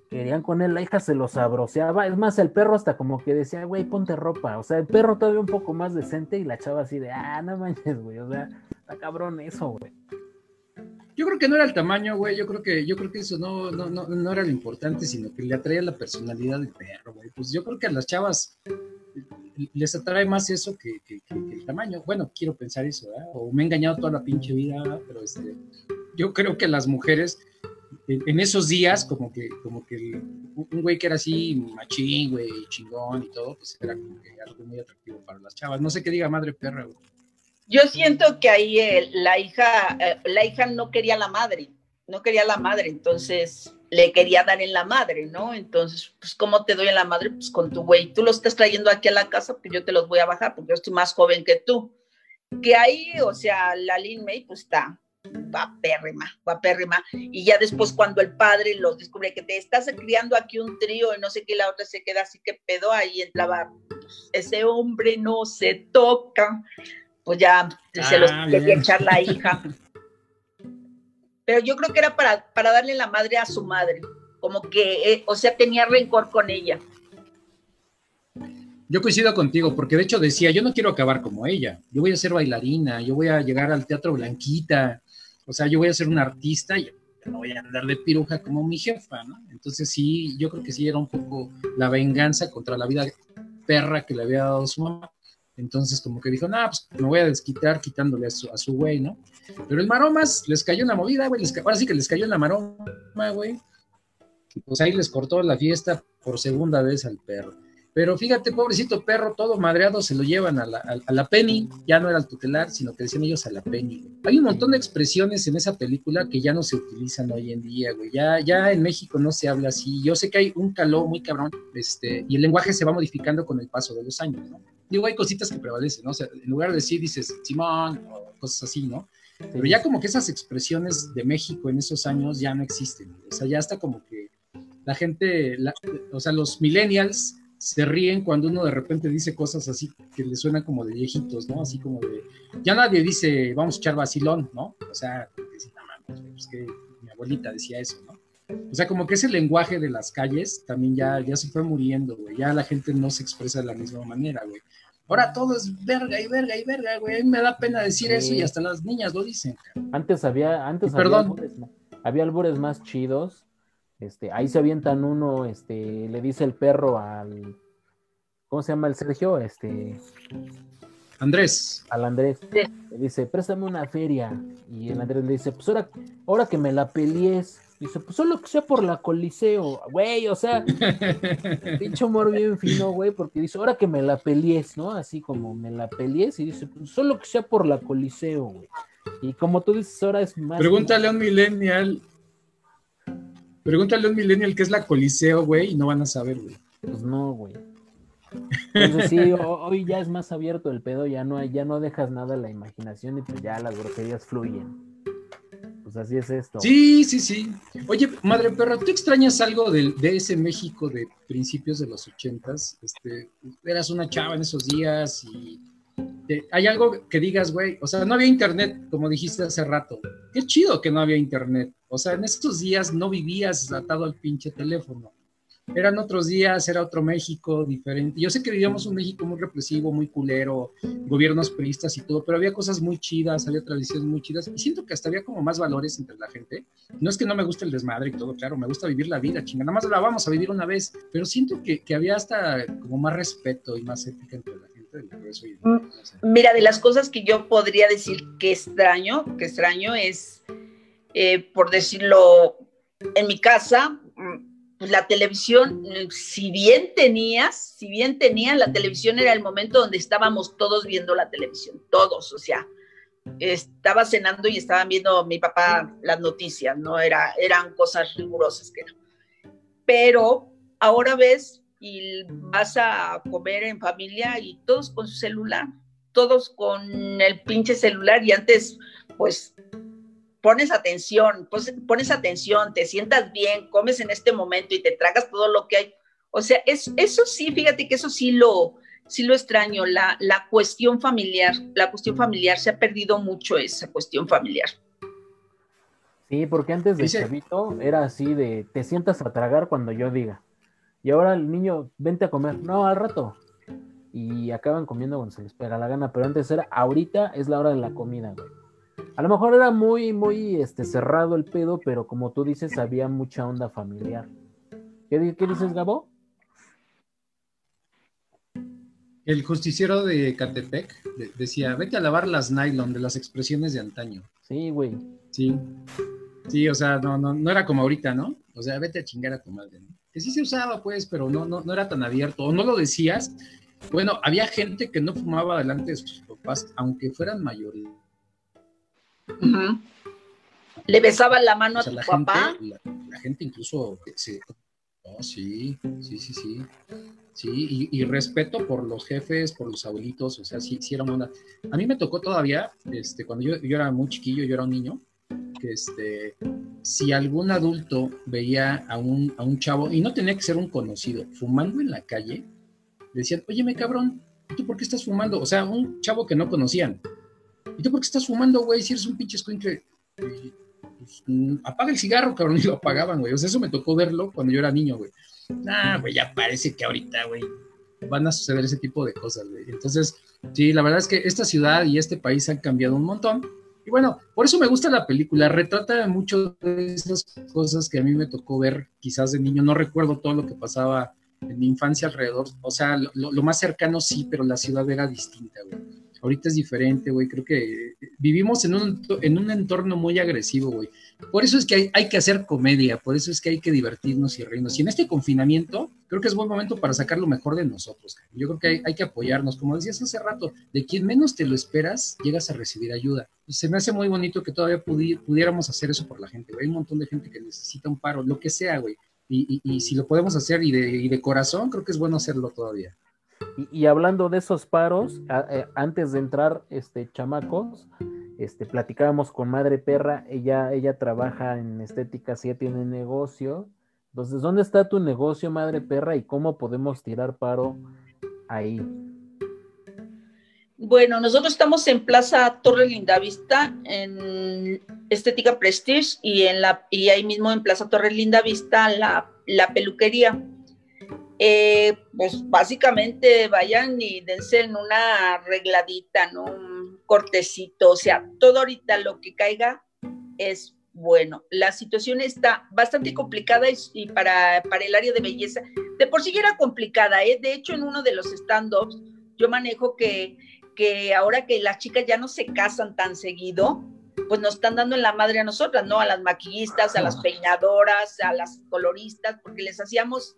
querían con él, la hija se lo sabroseaba. Es más, el perro hasta como que decía, güey, ponte ropa. O sea, el perro todavía un poco más decente y la chava así de, ah, no manches, güey. O sea, está cabrón eso, güey. Yo creo que no era el tamaño, güey. Yo creo que, yo creo que eso no, no, no, no era lo importante, sino que le atraía la personalidad del perro, güey. Pues yo creo que a las chavas les atrae más eso que, el tamaño. Bueno, quiero pensar eso, ¿verdad? O me he engañado toda la pinche vida, ¿verdad? pero este, yo creo que las mujeres en, esos días, como que, como que un güey que era así machín, güey, chingón y todo, pues era como que algo muy atractivo para las chavas. No sé qué diga madre perra, güey. Yo siento que ahí eh, la hija, eh, la hija no quería la madre, no quería la madre, entonces le quería dar en la madre, ¿no? Entonces, pues, ¿cómo te doy en la madre? Pues con tu güey, tú los estás trayendo aquí a la casa, pues yo te los voy a bajar, porque yo estoy más joven que tú. Que ahí, o sea, la Lin May, pues está guapérrima, guapérrima. Y ya después cuando el padre los descubre que te estás criando aquí un trío y no sé qué, la otra se queda así que pedo, ahí entraba, pues, ese hombre no se toca pues ya se los quería echar la hija. *laughs* Pero yo creo que era para, para darle la madre a su madre, como que, eh, o sea, tenía rencor con ella. Yo coincido contigo, porque de hecho decía, yo no quiero acabar como ella, yo voy a ser bailarina, yo voy a llegar al Teatro Blanquita, o sea, yo voy a ser una artista y, no voy a andar de piruja como mi jefa, ¿no? Entonces sí, yo creo que sí era un poco la venganza contra la vida perra que le había dado su mamá. Entonces como que dijo, no, pues me voy a desquitar quitándole a su, a su güey, ¿no? Pero el maromas les cayó una movida, güey, ahora sí que les cayó la maroma, güey. Pues ahí les cortó la fiesta por segunda vez al perro. Pero fíjate, pobrecito perro, todo madreado, se lo llevan a la, a, la Penny, ya no era el tutelar, sino que decían ellos a la Penny. Hay un montón de expresiones en esa película que ya no se utilizan hoy en día, güey. Ya, ya en México no se habla así. Yo sé que hay un calor muy cabrón, este, y el lenguaje se va modificando con el paso de los años, ¿no? Digo, hay cositas que prevalecen, ¿no? O sea, en lugar de decir, dices Simón, o cosas así, ¿no? Pero ya como que esas expresiones de México en esos años ya no existen. O sea, ya está como que la gente, o sea, los millennials se ríen cuando uno de repente dice cosas así que le suenan como de viejitos, ¿no? Así como de, ya nadie dice, vamos a echar vacilón, ¿no? O sea, pues que mi abuelita decía eso, ¿no? O sea, como que ese lenguaje de las calles también ya, ya se fue muriendo, güey. Ya la gente no se expresa de la misma manera, güey. Ahora todo es verga y verga y verga, güey. Me da pena decir eso y hasta las niñas lo dicen. Antes había, antes había, Albures, había albures más chidos este, ahí se avientan uno, este, le dice el perro al, ¿cómo se llama el Sergio? Este, Andrés. Al Andrés. Le dice, préstame una feria. Y el Andrés le dice, pues ahora, ahora que me la pelees. Dice, pues solo que sea por la Coliseo, güey, o sea, *laughs* pinche humor bien fino, güey, porque dice, ahora que me la pelees, ¿no? Así como me la pelees, y dice, pues solo que sea por la Coliseo, güey. Y como tú dices, ahora es más. Pregúntale a un millennial Pregúntale a un millennial qué es la Coliseo, güey, y no van a saber, güey. Pues no, güey. Entonces sí, hoy ya es más abierto el pedo, ya no, ya no dejas nada a la imaginación y pues ya las groserías fluyen. Pues así es esto. Sí, sí, sí. Oye, madre perra, ¿tú extrañas algo de, de ese México de principios de los ochentas? Este, eras una chava en esos días y hay algo que digas, güey, o sea, no había internet, como dijiste hace rato. Qué chido que no había internet. O sea, en estos días no vivías atado al pinche teléfono. Eran otros días, era otro México diferente. Yo sé que vivíamos un México muy represivo, muy culero, gobiernos peristas y todo, pero había cosas muy chidas, había tradiciones muy chidas y siento que hasta había como más valores entre la gente. No es que no me guste el desmadre y todo, claro, me gusta vivir la vida, chinga, nada más la vamos a vivir una vez, pero siento que, que había hasta como más respeto y más ética entre la Mm, mira, de las cosas que yo podría decir que extraño, que extraño es, eh, por decirlo, en mi casa, mm, pues la televisión, si bien tenías, si bien tenían, la televisión era el momento donde estábamos todos viendo la televisión, todos, o sea, estaba cenando y estaban viendo mi papá las noticias, no era, eran cosas rigurosas que no. Pero ahora ves y vas a comer en familia y todos con su celular, todos con el pinche celular y antes pues pones atención, pues, pones atención, te sientas bien, comes en este momento y te tragas todo lo que hay. O sea, es, eso sí, fíjate que eso sí lo, sí lo extraño, la, la cuestión familiar, la cuestión familiar, se ha perdido mucho esa cuestión familiar. Sí, porque antes de chavito era así de te sientas a tragar cuando yo diga. Y ahora el niño, vente a comer. No, al rato. Y acaban comiendo cuando se les pega la gana. Pero antes era, ahorita es la hora de la comida, güey. A lo mejor era muy, muy este, cerrado el pedo, pero como tú dices, había mucha onda familiar. ¿Qué, dices, Gabo? El justiciero de Catepec decía, vete a lavar las nylon de las expresiones de antaño. Sí, güey. Sí. Sí, o sea, no, no, no era como ahorita, ¿no? O sea, vete a chingar a tu madre, ¿no? que sí se usaba, pues, pero no, no, no era tan abierto, o no lo decías. Bueno, había gente que no fumaba delante de sus papás, aunque fueran mayores. ¿Le besaban la mano a tu papá? la, gente incluso, sí, sí, sí, sí, sí. Sí, y, respeto por los jefes, por los abuelitos, o sea, sí, sí era una... A mí me tocó todavía, este, cuando yo, yo era muy chiquillo, yo era un niño, que este, si algún adulto veía a un, a un chavo, y no tenía que ser un conocido, fumando en la calle, decían, óyeme cabrón, ¿y tú por qué estás fumando? O sea, un chavo que no conocían. ¿Y tú por qué estás fumando, güey? Si eres un pinche escuincle. Pues, mm, apaga el cigarro, cabrón, y lo apagaban, güey. O sea, eso me tocó verlo cuando yo era niño, güey. Ah, güey, ya parece que ahorita, güey, van a suceder ese tipo de cosas, güey. Entonces, sí, la verdad es que esta ciudad y este país han cambiado un montón Y bueno, por eso me gusta la película, retrata mucho de esas cosas que a mí me tocó ver quizás de niño, no recuerdo todo lo que pasaba en mi infancia alrededor, o sea, lo, lo más cercano sí, pero la ciudad era distinta, güey Ahorita es diferente, güey. Creo que vivimos en un, en un entorno muy agresivo, güey. Por eso es que hay, que hacer comedia, por eso es que hay que divertirnos y reírnos. Y en este confinamiento, creo que es buen momento para sacar lo mejor de nosotros. Yo creo que hay, que apoyarnos. Como decías hace rato, de quien menos te lo esperas, llegas a recibir ayuda. Se me hace muy bonito que todavía pudiéramos hacer eso por la gente, güey. Hay un montón de gente que necesita un paro, lo que sea, güey. Y, si lo podemos hacer y de, y de corazón, creo que es bueno hacerlo todavía. Y, hablando de esos paros, eh, antes de entrar, este, chamacos, este, platicábamos con Madre Perra, ella, ella trabaja en estética, sí tiene negocio. Entonces, ¿dónde está tu negocio, Madre Perra, y cómo podemos tirar paro ahí? Bueno, nosotros estamos en Plaza Torre Lindavista, en Estética Prestige, y, en la, y ahí mismo en Plaza Torre Lindavista la, la peluquería. Eh, pues básicamente vayan y dense en una arregladita, ¿no? Un cortecito, o sea, todo ahorita lo que caiga es bueno. La situación está bastante complicada y, para, para, el área de belleza, de por sí era complicada, ¿eh? De hecho, en uno de los stand-ups, yo manejo que, que ahora que las chicas ya no se casan tan seguido, pues nos están dando en la madre a nosotras, ¿no? A las maquillistas, a las peinadoras, a las coloristas, porque les hacíamos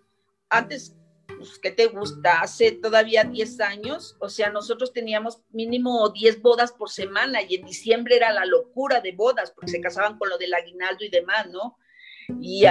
antes, pues, ¿qué te gusta? Hace todavía 10 años, o sea, nosotros teníamos mínimo 10 bodas por semana y en diciembre era la locura de bodas porque se casaban con lo del aguinaldo y demás, ¿no? Y,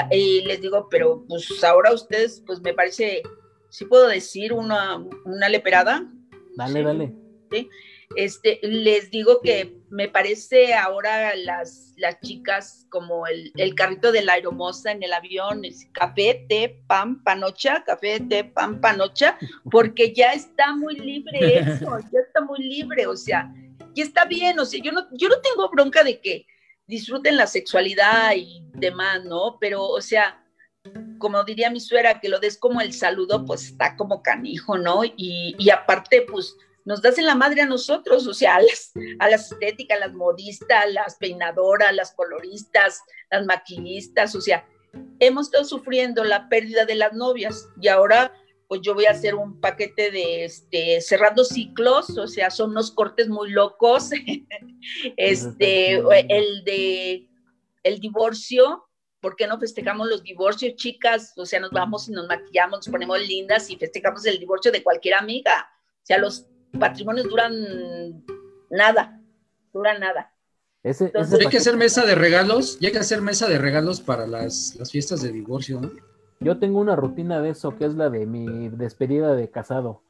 les digo, pero pues ahora ustedes, pues me parece, sí puedo decir una, una leperada. Dale, dale. ¿Sí? Este, les digo que me parece ahora las, las chicas como el, carrito de la aeromosa en el avión, es café, té, pan, panocha, café, té, pan, panocha, *laughs* porque ya está muy libre eso, *laughs* ya está muy libre, o sea, ya está bien, o sea, yo no, yo no tengo bronca de que disfruten la sexualidad y demás, ¿no? Pero, o sea, como diría mi suegra, que lo des como el saludo, pues está como canijo, ¿no? Y, y aparte, pues nos das en la madre a nosotros, o sea, a las, a las estéticas, las modistas, las peinadoras, las coloristas, las maquillistas, o sea, hemos estado sufriendo la pérdida de las novias y ahora pues yo voy a hacer un paquete de este, cerrando ciclos, o sea, son unos cortes muy locos. *laughs* este, el de el divorcio, ¿por qué no festejamos los divorcios, chicas? O sea, nos vamos y nos maquillamos, nos ponemos lindas y festejamos el divorcio de cualquier amiga. O sea, los patrimonios duran nada, duran nada. hay que hacer mesa de regalos, y hay que hacer mesa de regalos para las, fiestas de divorcio, ¿no? Yo tengo una rutina de eso, que es la de mi despedida de casado.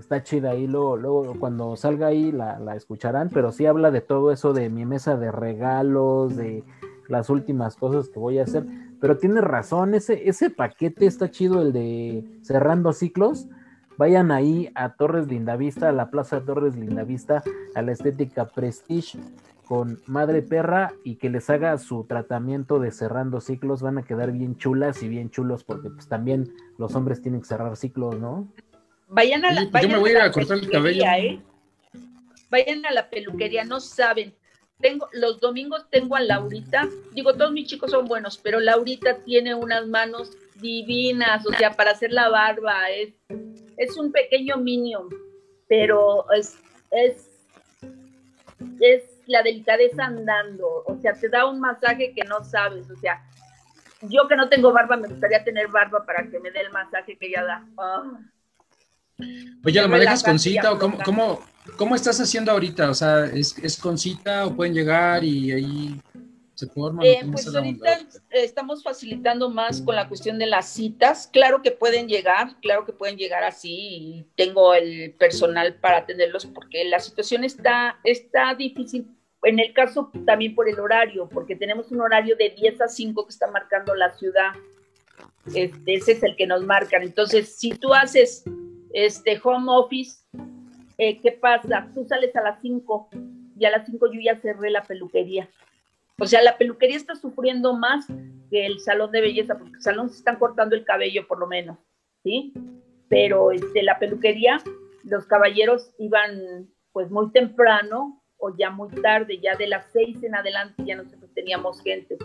Está chida ahí, luego, luego cuando salga ahí la, la escucharán, pero sí habla de todo eso de mi mesa de regalos, de las últimas cosas que voy a hacer. Pero tiene razón, ese, ese paquete está chido, el de cerrando ciclos Vayan ahí a Torres Lindavista, a la Plaza Torres Lindavista, a la estética Prestige con Madre Perra y que les haga su tratamiento de cerrando ciclos. Van a quedar bien chulas y bien chulos porque pues también los hombres tienen que cerrar ciclos, ¿no? Vayan a la, Yo me voy a, a cortar el cabello. ¿eh? Vayan a la peluquería, no saben. Tengo, los domingos tengo a Laurita, digo, todos mis chicos son buenos, pero Laurita tiene unas manos divinas, o sea, para hacer la barba, es es un pequeño minion, pero es, es, es la delicadeza andando, o sea, te da un masaje que no sabes, o sea, yo que no tengo barba, me gustaría tener barba para que me dé el masaje que ella da. Oh. Oye, ¿lo manejas con cita o cómo, cómo, cómo, estás haciendo ahorita? O sea, ¿es, ¿es con cita o pueden llegar y ahí eh, pues ahorita estamos facilitando más con la cuestión de las citas. Claro que pueden llegar, claro que pueden llegar así y tengo el personal para atenderlos porque la situación está, está difícil. En el caso también por el horario, porque tenemos un horario de 10 a 5 que está marcando la ciudad. Este, ese es el que nos marcan. Entonces, si tú haces este home office, eh, ¿qué pasa? Tú sales a las 5 y a las 5 yo ya cerré la peluquería. O sea, la peluquería está sufriendo más que el salón de belleza, porque el salón se están cortando el cabello por lo menos, ¿sí? Pero este, la peluquería, los caballeros iban pues muy temprano o ya muy tarde, ya de las seis en adelante ya nosotros teníamos gente.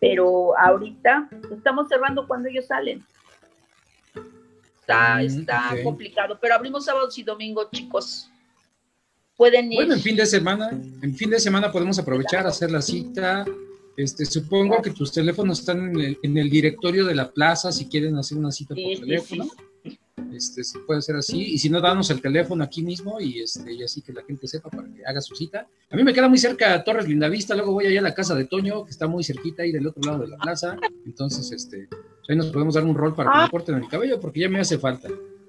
Pero ahorita estamos cerrando cuando ellos salen. Está, está complicado, pero abrimos sábados y domingos, chicos. Pueden ir. Bueno, en fin de semana, en fin de semana podemos aprovechar, hacer la cita. Este, supongo que tus teléfonos están en el, en el directorio de la plaza si quieren hacer una cita Sí, por sí, teléfono. sí. Este, se puede hacer así. Y si no, danos el teléfono aquí mismo y, este, y así que la gente sepa para que haga su cita. A mí me queda muy cerca Torres Lindavista, luego voy allá a la casa de Toño, que está muy cerquita ahí del otro lado de la plaza. Entonces, este, ahí nos podemos dar un rol para que Ah. me corten el cabello porque ya me hace falta.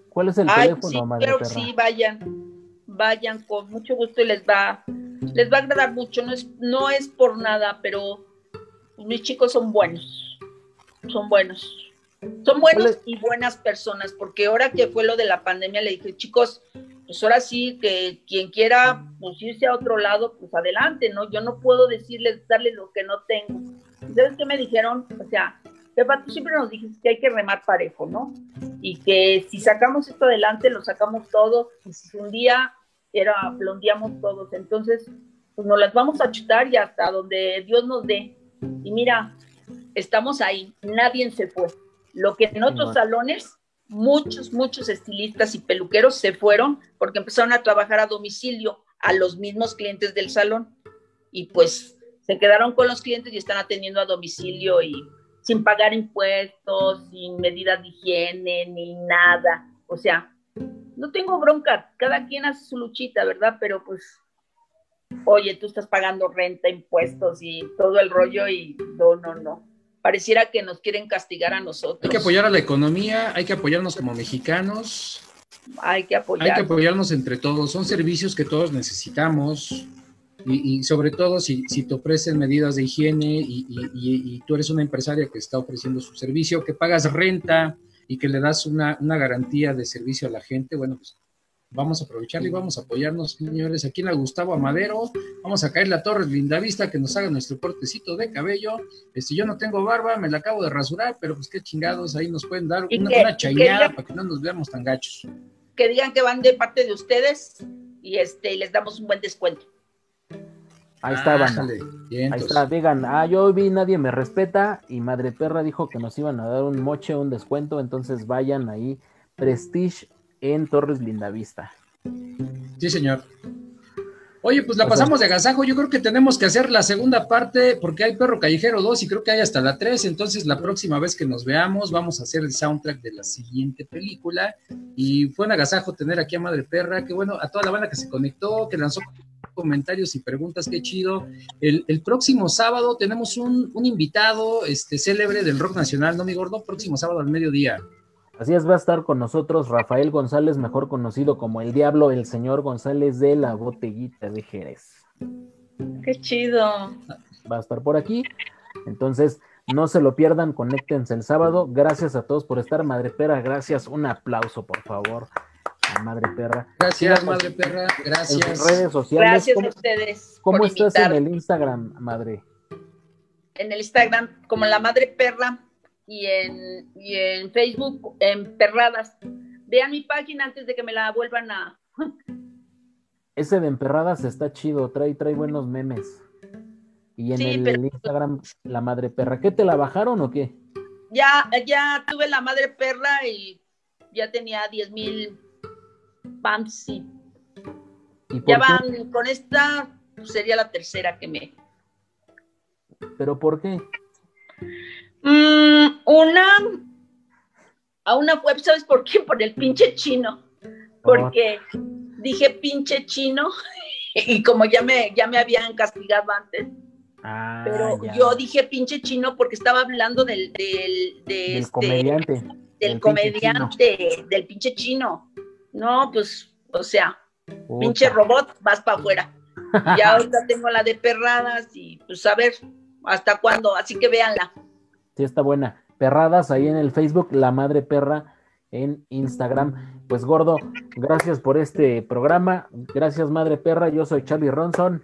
¿Cuál es el Ay, teléfono, sí, madre claro perra? sí, vayan, vayan con mucho gusto y les va, les va a agradar mucho. No es, no es por nada, pero mis chicos son buenos, son buenos. Son buenos y buenas personas, porque ahora que fue lo de la pandemia, le dije, chicos, pues ahora sí que quien quiera pues, irse a otro lado, pues adelante, ¿no? Yo no puedo decirles, darles lo que no tengo. ¿Sabes qué me dijeron? O sea, Pepa, tú siempre nos dijiste que hay que remar parejo, ¿no? Y que si sacamos esto adelante, lo sacamos todos, y si un día era, lo hundíamos todos. Entonces, pues nos las vamos a chutar y hasta donde Dios nos dé. Y mira, estamos ahí, nadie se fue. Lo que en otros salones, muchos, muchos estilistas y peluqueros se fueron porque empezaron a trabajar a domicilio a los mismos clientes del salón. Y pues se quedaron con los clientes y están atendiendo a domicilio y sin pagar impuestos, sin medidas de higiene, ni nada. O sea, no tengo bronca, cada quien hace su luchita, ¿verdad? Pero pues, oye, tú estás pagando renta, impuestos y todo el rollo y no, no, no. Pareciera que nos quieren castigar a nosotros. Hay que apoyar a la economía, hay que apoyarnos como mexicanos, Hay que hay apoyar. que apoyarnos entre todos. Son servicios que todos necesitamos y, y sobre todo si, si te ofrecen medidas de higiene y, y- y- y tú eres una empresaria que está ofreciendo su servicio, que pagas renta y que le das una, una garantía de servicio a la gente, bueno, pues vamos a aprovecharlo y vamos a apoyarnos, señores. Aquí en la Gustavo Amadero, vamos a caer la Torres Lindavista que nos haga nuestro cortecito de cabello. Este, yo no tengo barba, me la acabo de rasurar, pero pues qué chingados, ahí nos pueden dar una, que- una chaineada para que no nos veamos tan gachos. Que digan que van de parte de ustedes y este y les damos un buen descuento. Ahí está, banda. Bien, Ahí está, digan, ah, yo vi Nadie Me Respeta y Madre Perra dijo que nos iban a dar un moche, un descuento, entonces vayan ahí, Prestige en Torres Lindavista. Sí, señor. Oye, pues la O sea- pasamos de agasajo. Yo creo que tenemos que hacer la segunda parte porque hay Perro Callejero 2 y creo que hay hasta la 3. Entonces, la próxima vez que nos veamos, vamos a hacer el soundtrack de la siguiente película. Y fue un agasajo tener aquí a Madre Perra. Que bueno, a toda la banda que se conectó, que lanzó comentarios y preguntas, qué chido. El, el próximo sábado tenemos un, un invitado este, célebre del rock nacional, ¿no, mi gordo? Próximo sábado al mediodía. Así es, va a estar con nosotros Rafael González, mejor conocido como el Diablo, el señor González de la Botellita de Jerez. Qué chido. Va a estar por aquí. Entonces, no se lo pierdan, conéctense el sábado. Gracias a todos por estar, Madre Perra. Gracias, un aplauso, por favor, Madre Perra. Gracias, Síganos Madre Perra. En sus Gracias. redes sociales. Gracias ¿Cómo, a ustedes. cómo por estás en el Instagram, Madre? en el Instagram como la madre perra y en, y en Facebook en perradas. Vean mi página antes de que me la vuelvan a... *laughs* Ese de emperradas está chido, trae, trae buenos memes. Y en Sí, el pero- Instagram, la madre perra. ¿Qué te la bajaron o qué? Ya, ya tuve la madre perra y ya tenía 10 mil pumps y ¿Y por ya qué? van con esta, pues, sería la tercera que me... ¿Pero por qué? Mm, una... A una web, ¿sabes por qué? Por el pinche chino. Porque dije pinche chino *laughs* y como ya me, ya me habían castigado antes, Ah, pero ya. yo dije pinche chino porque estaba hablando del, del, de Del este, comediante. del del pinche comediante, del pinche chino. No, pues, o sea, Puta. pinche robot, vas para afuera. Ya *laughs* ahorita tengo la de perradas y pues a ver hasta cuándo, así que véanla. Sí, está buena. Perradas ahí en el Facebook, La Madre Perra en Instagram. Pues gordo, gracias por este programa. Gracias, Madre Perra. Yo soy Charlie Ronson.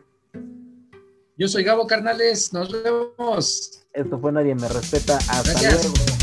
Yo soy Gabo Carnales. Nos vemos. Esto fue Nadie Me Respeta. Hasta Gracias. luego.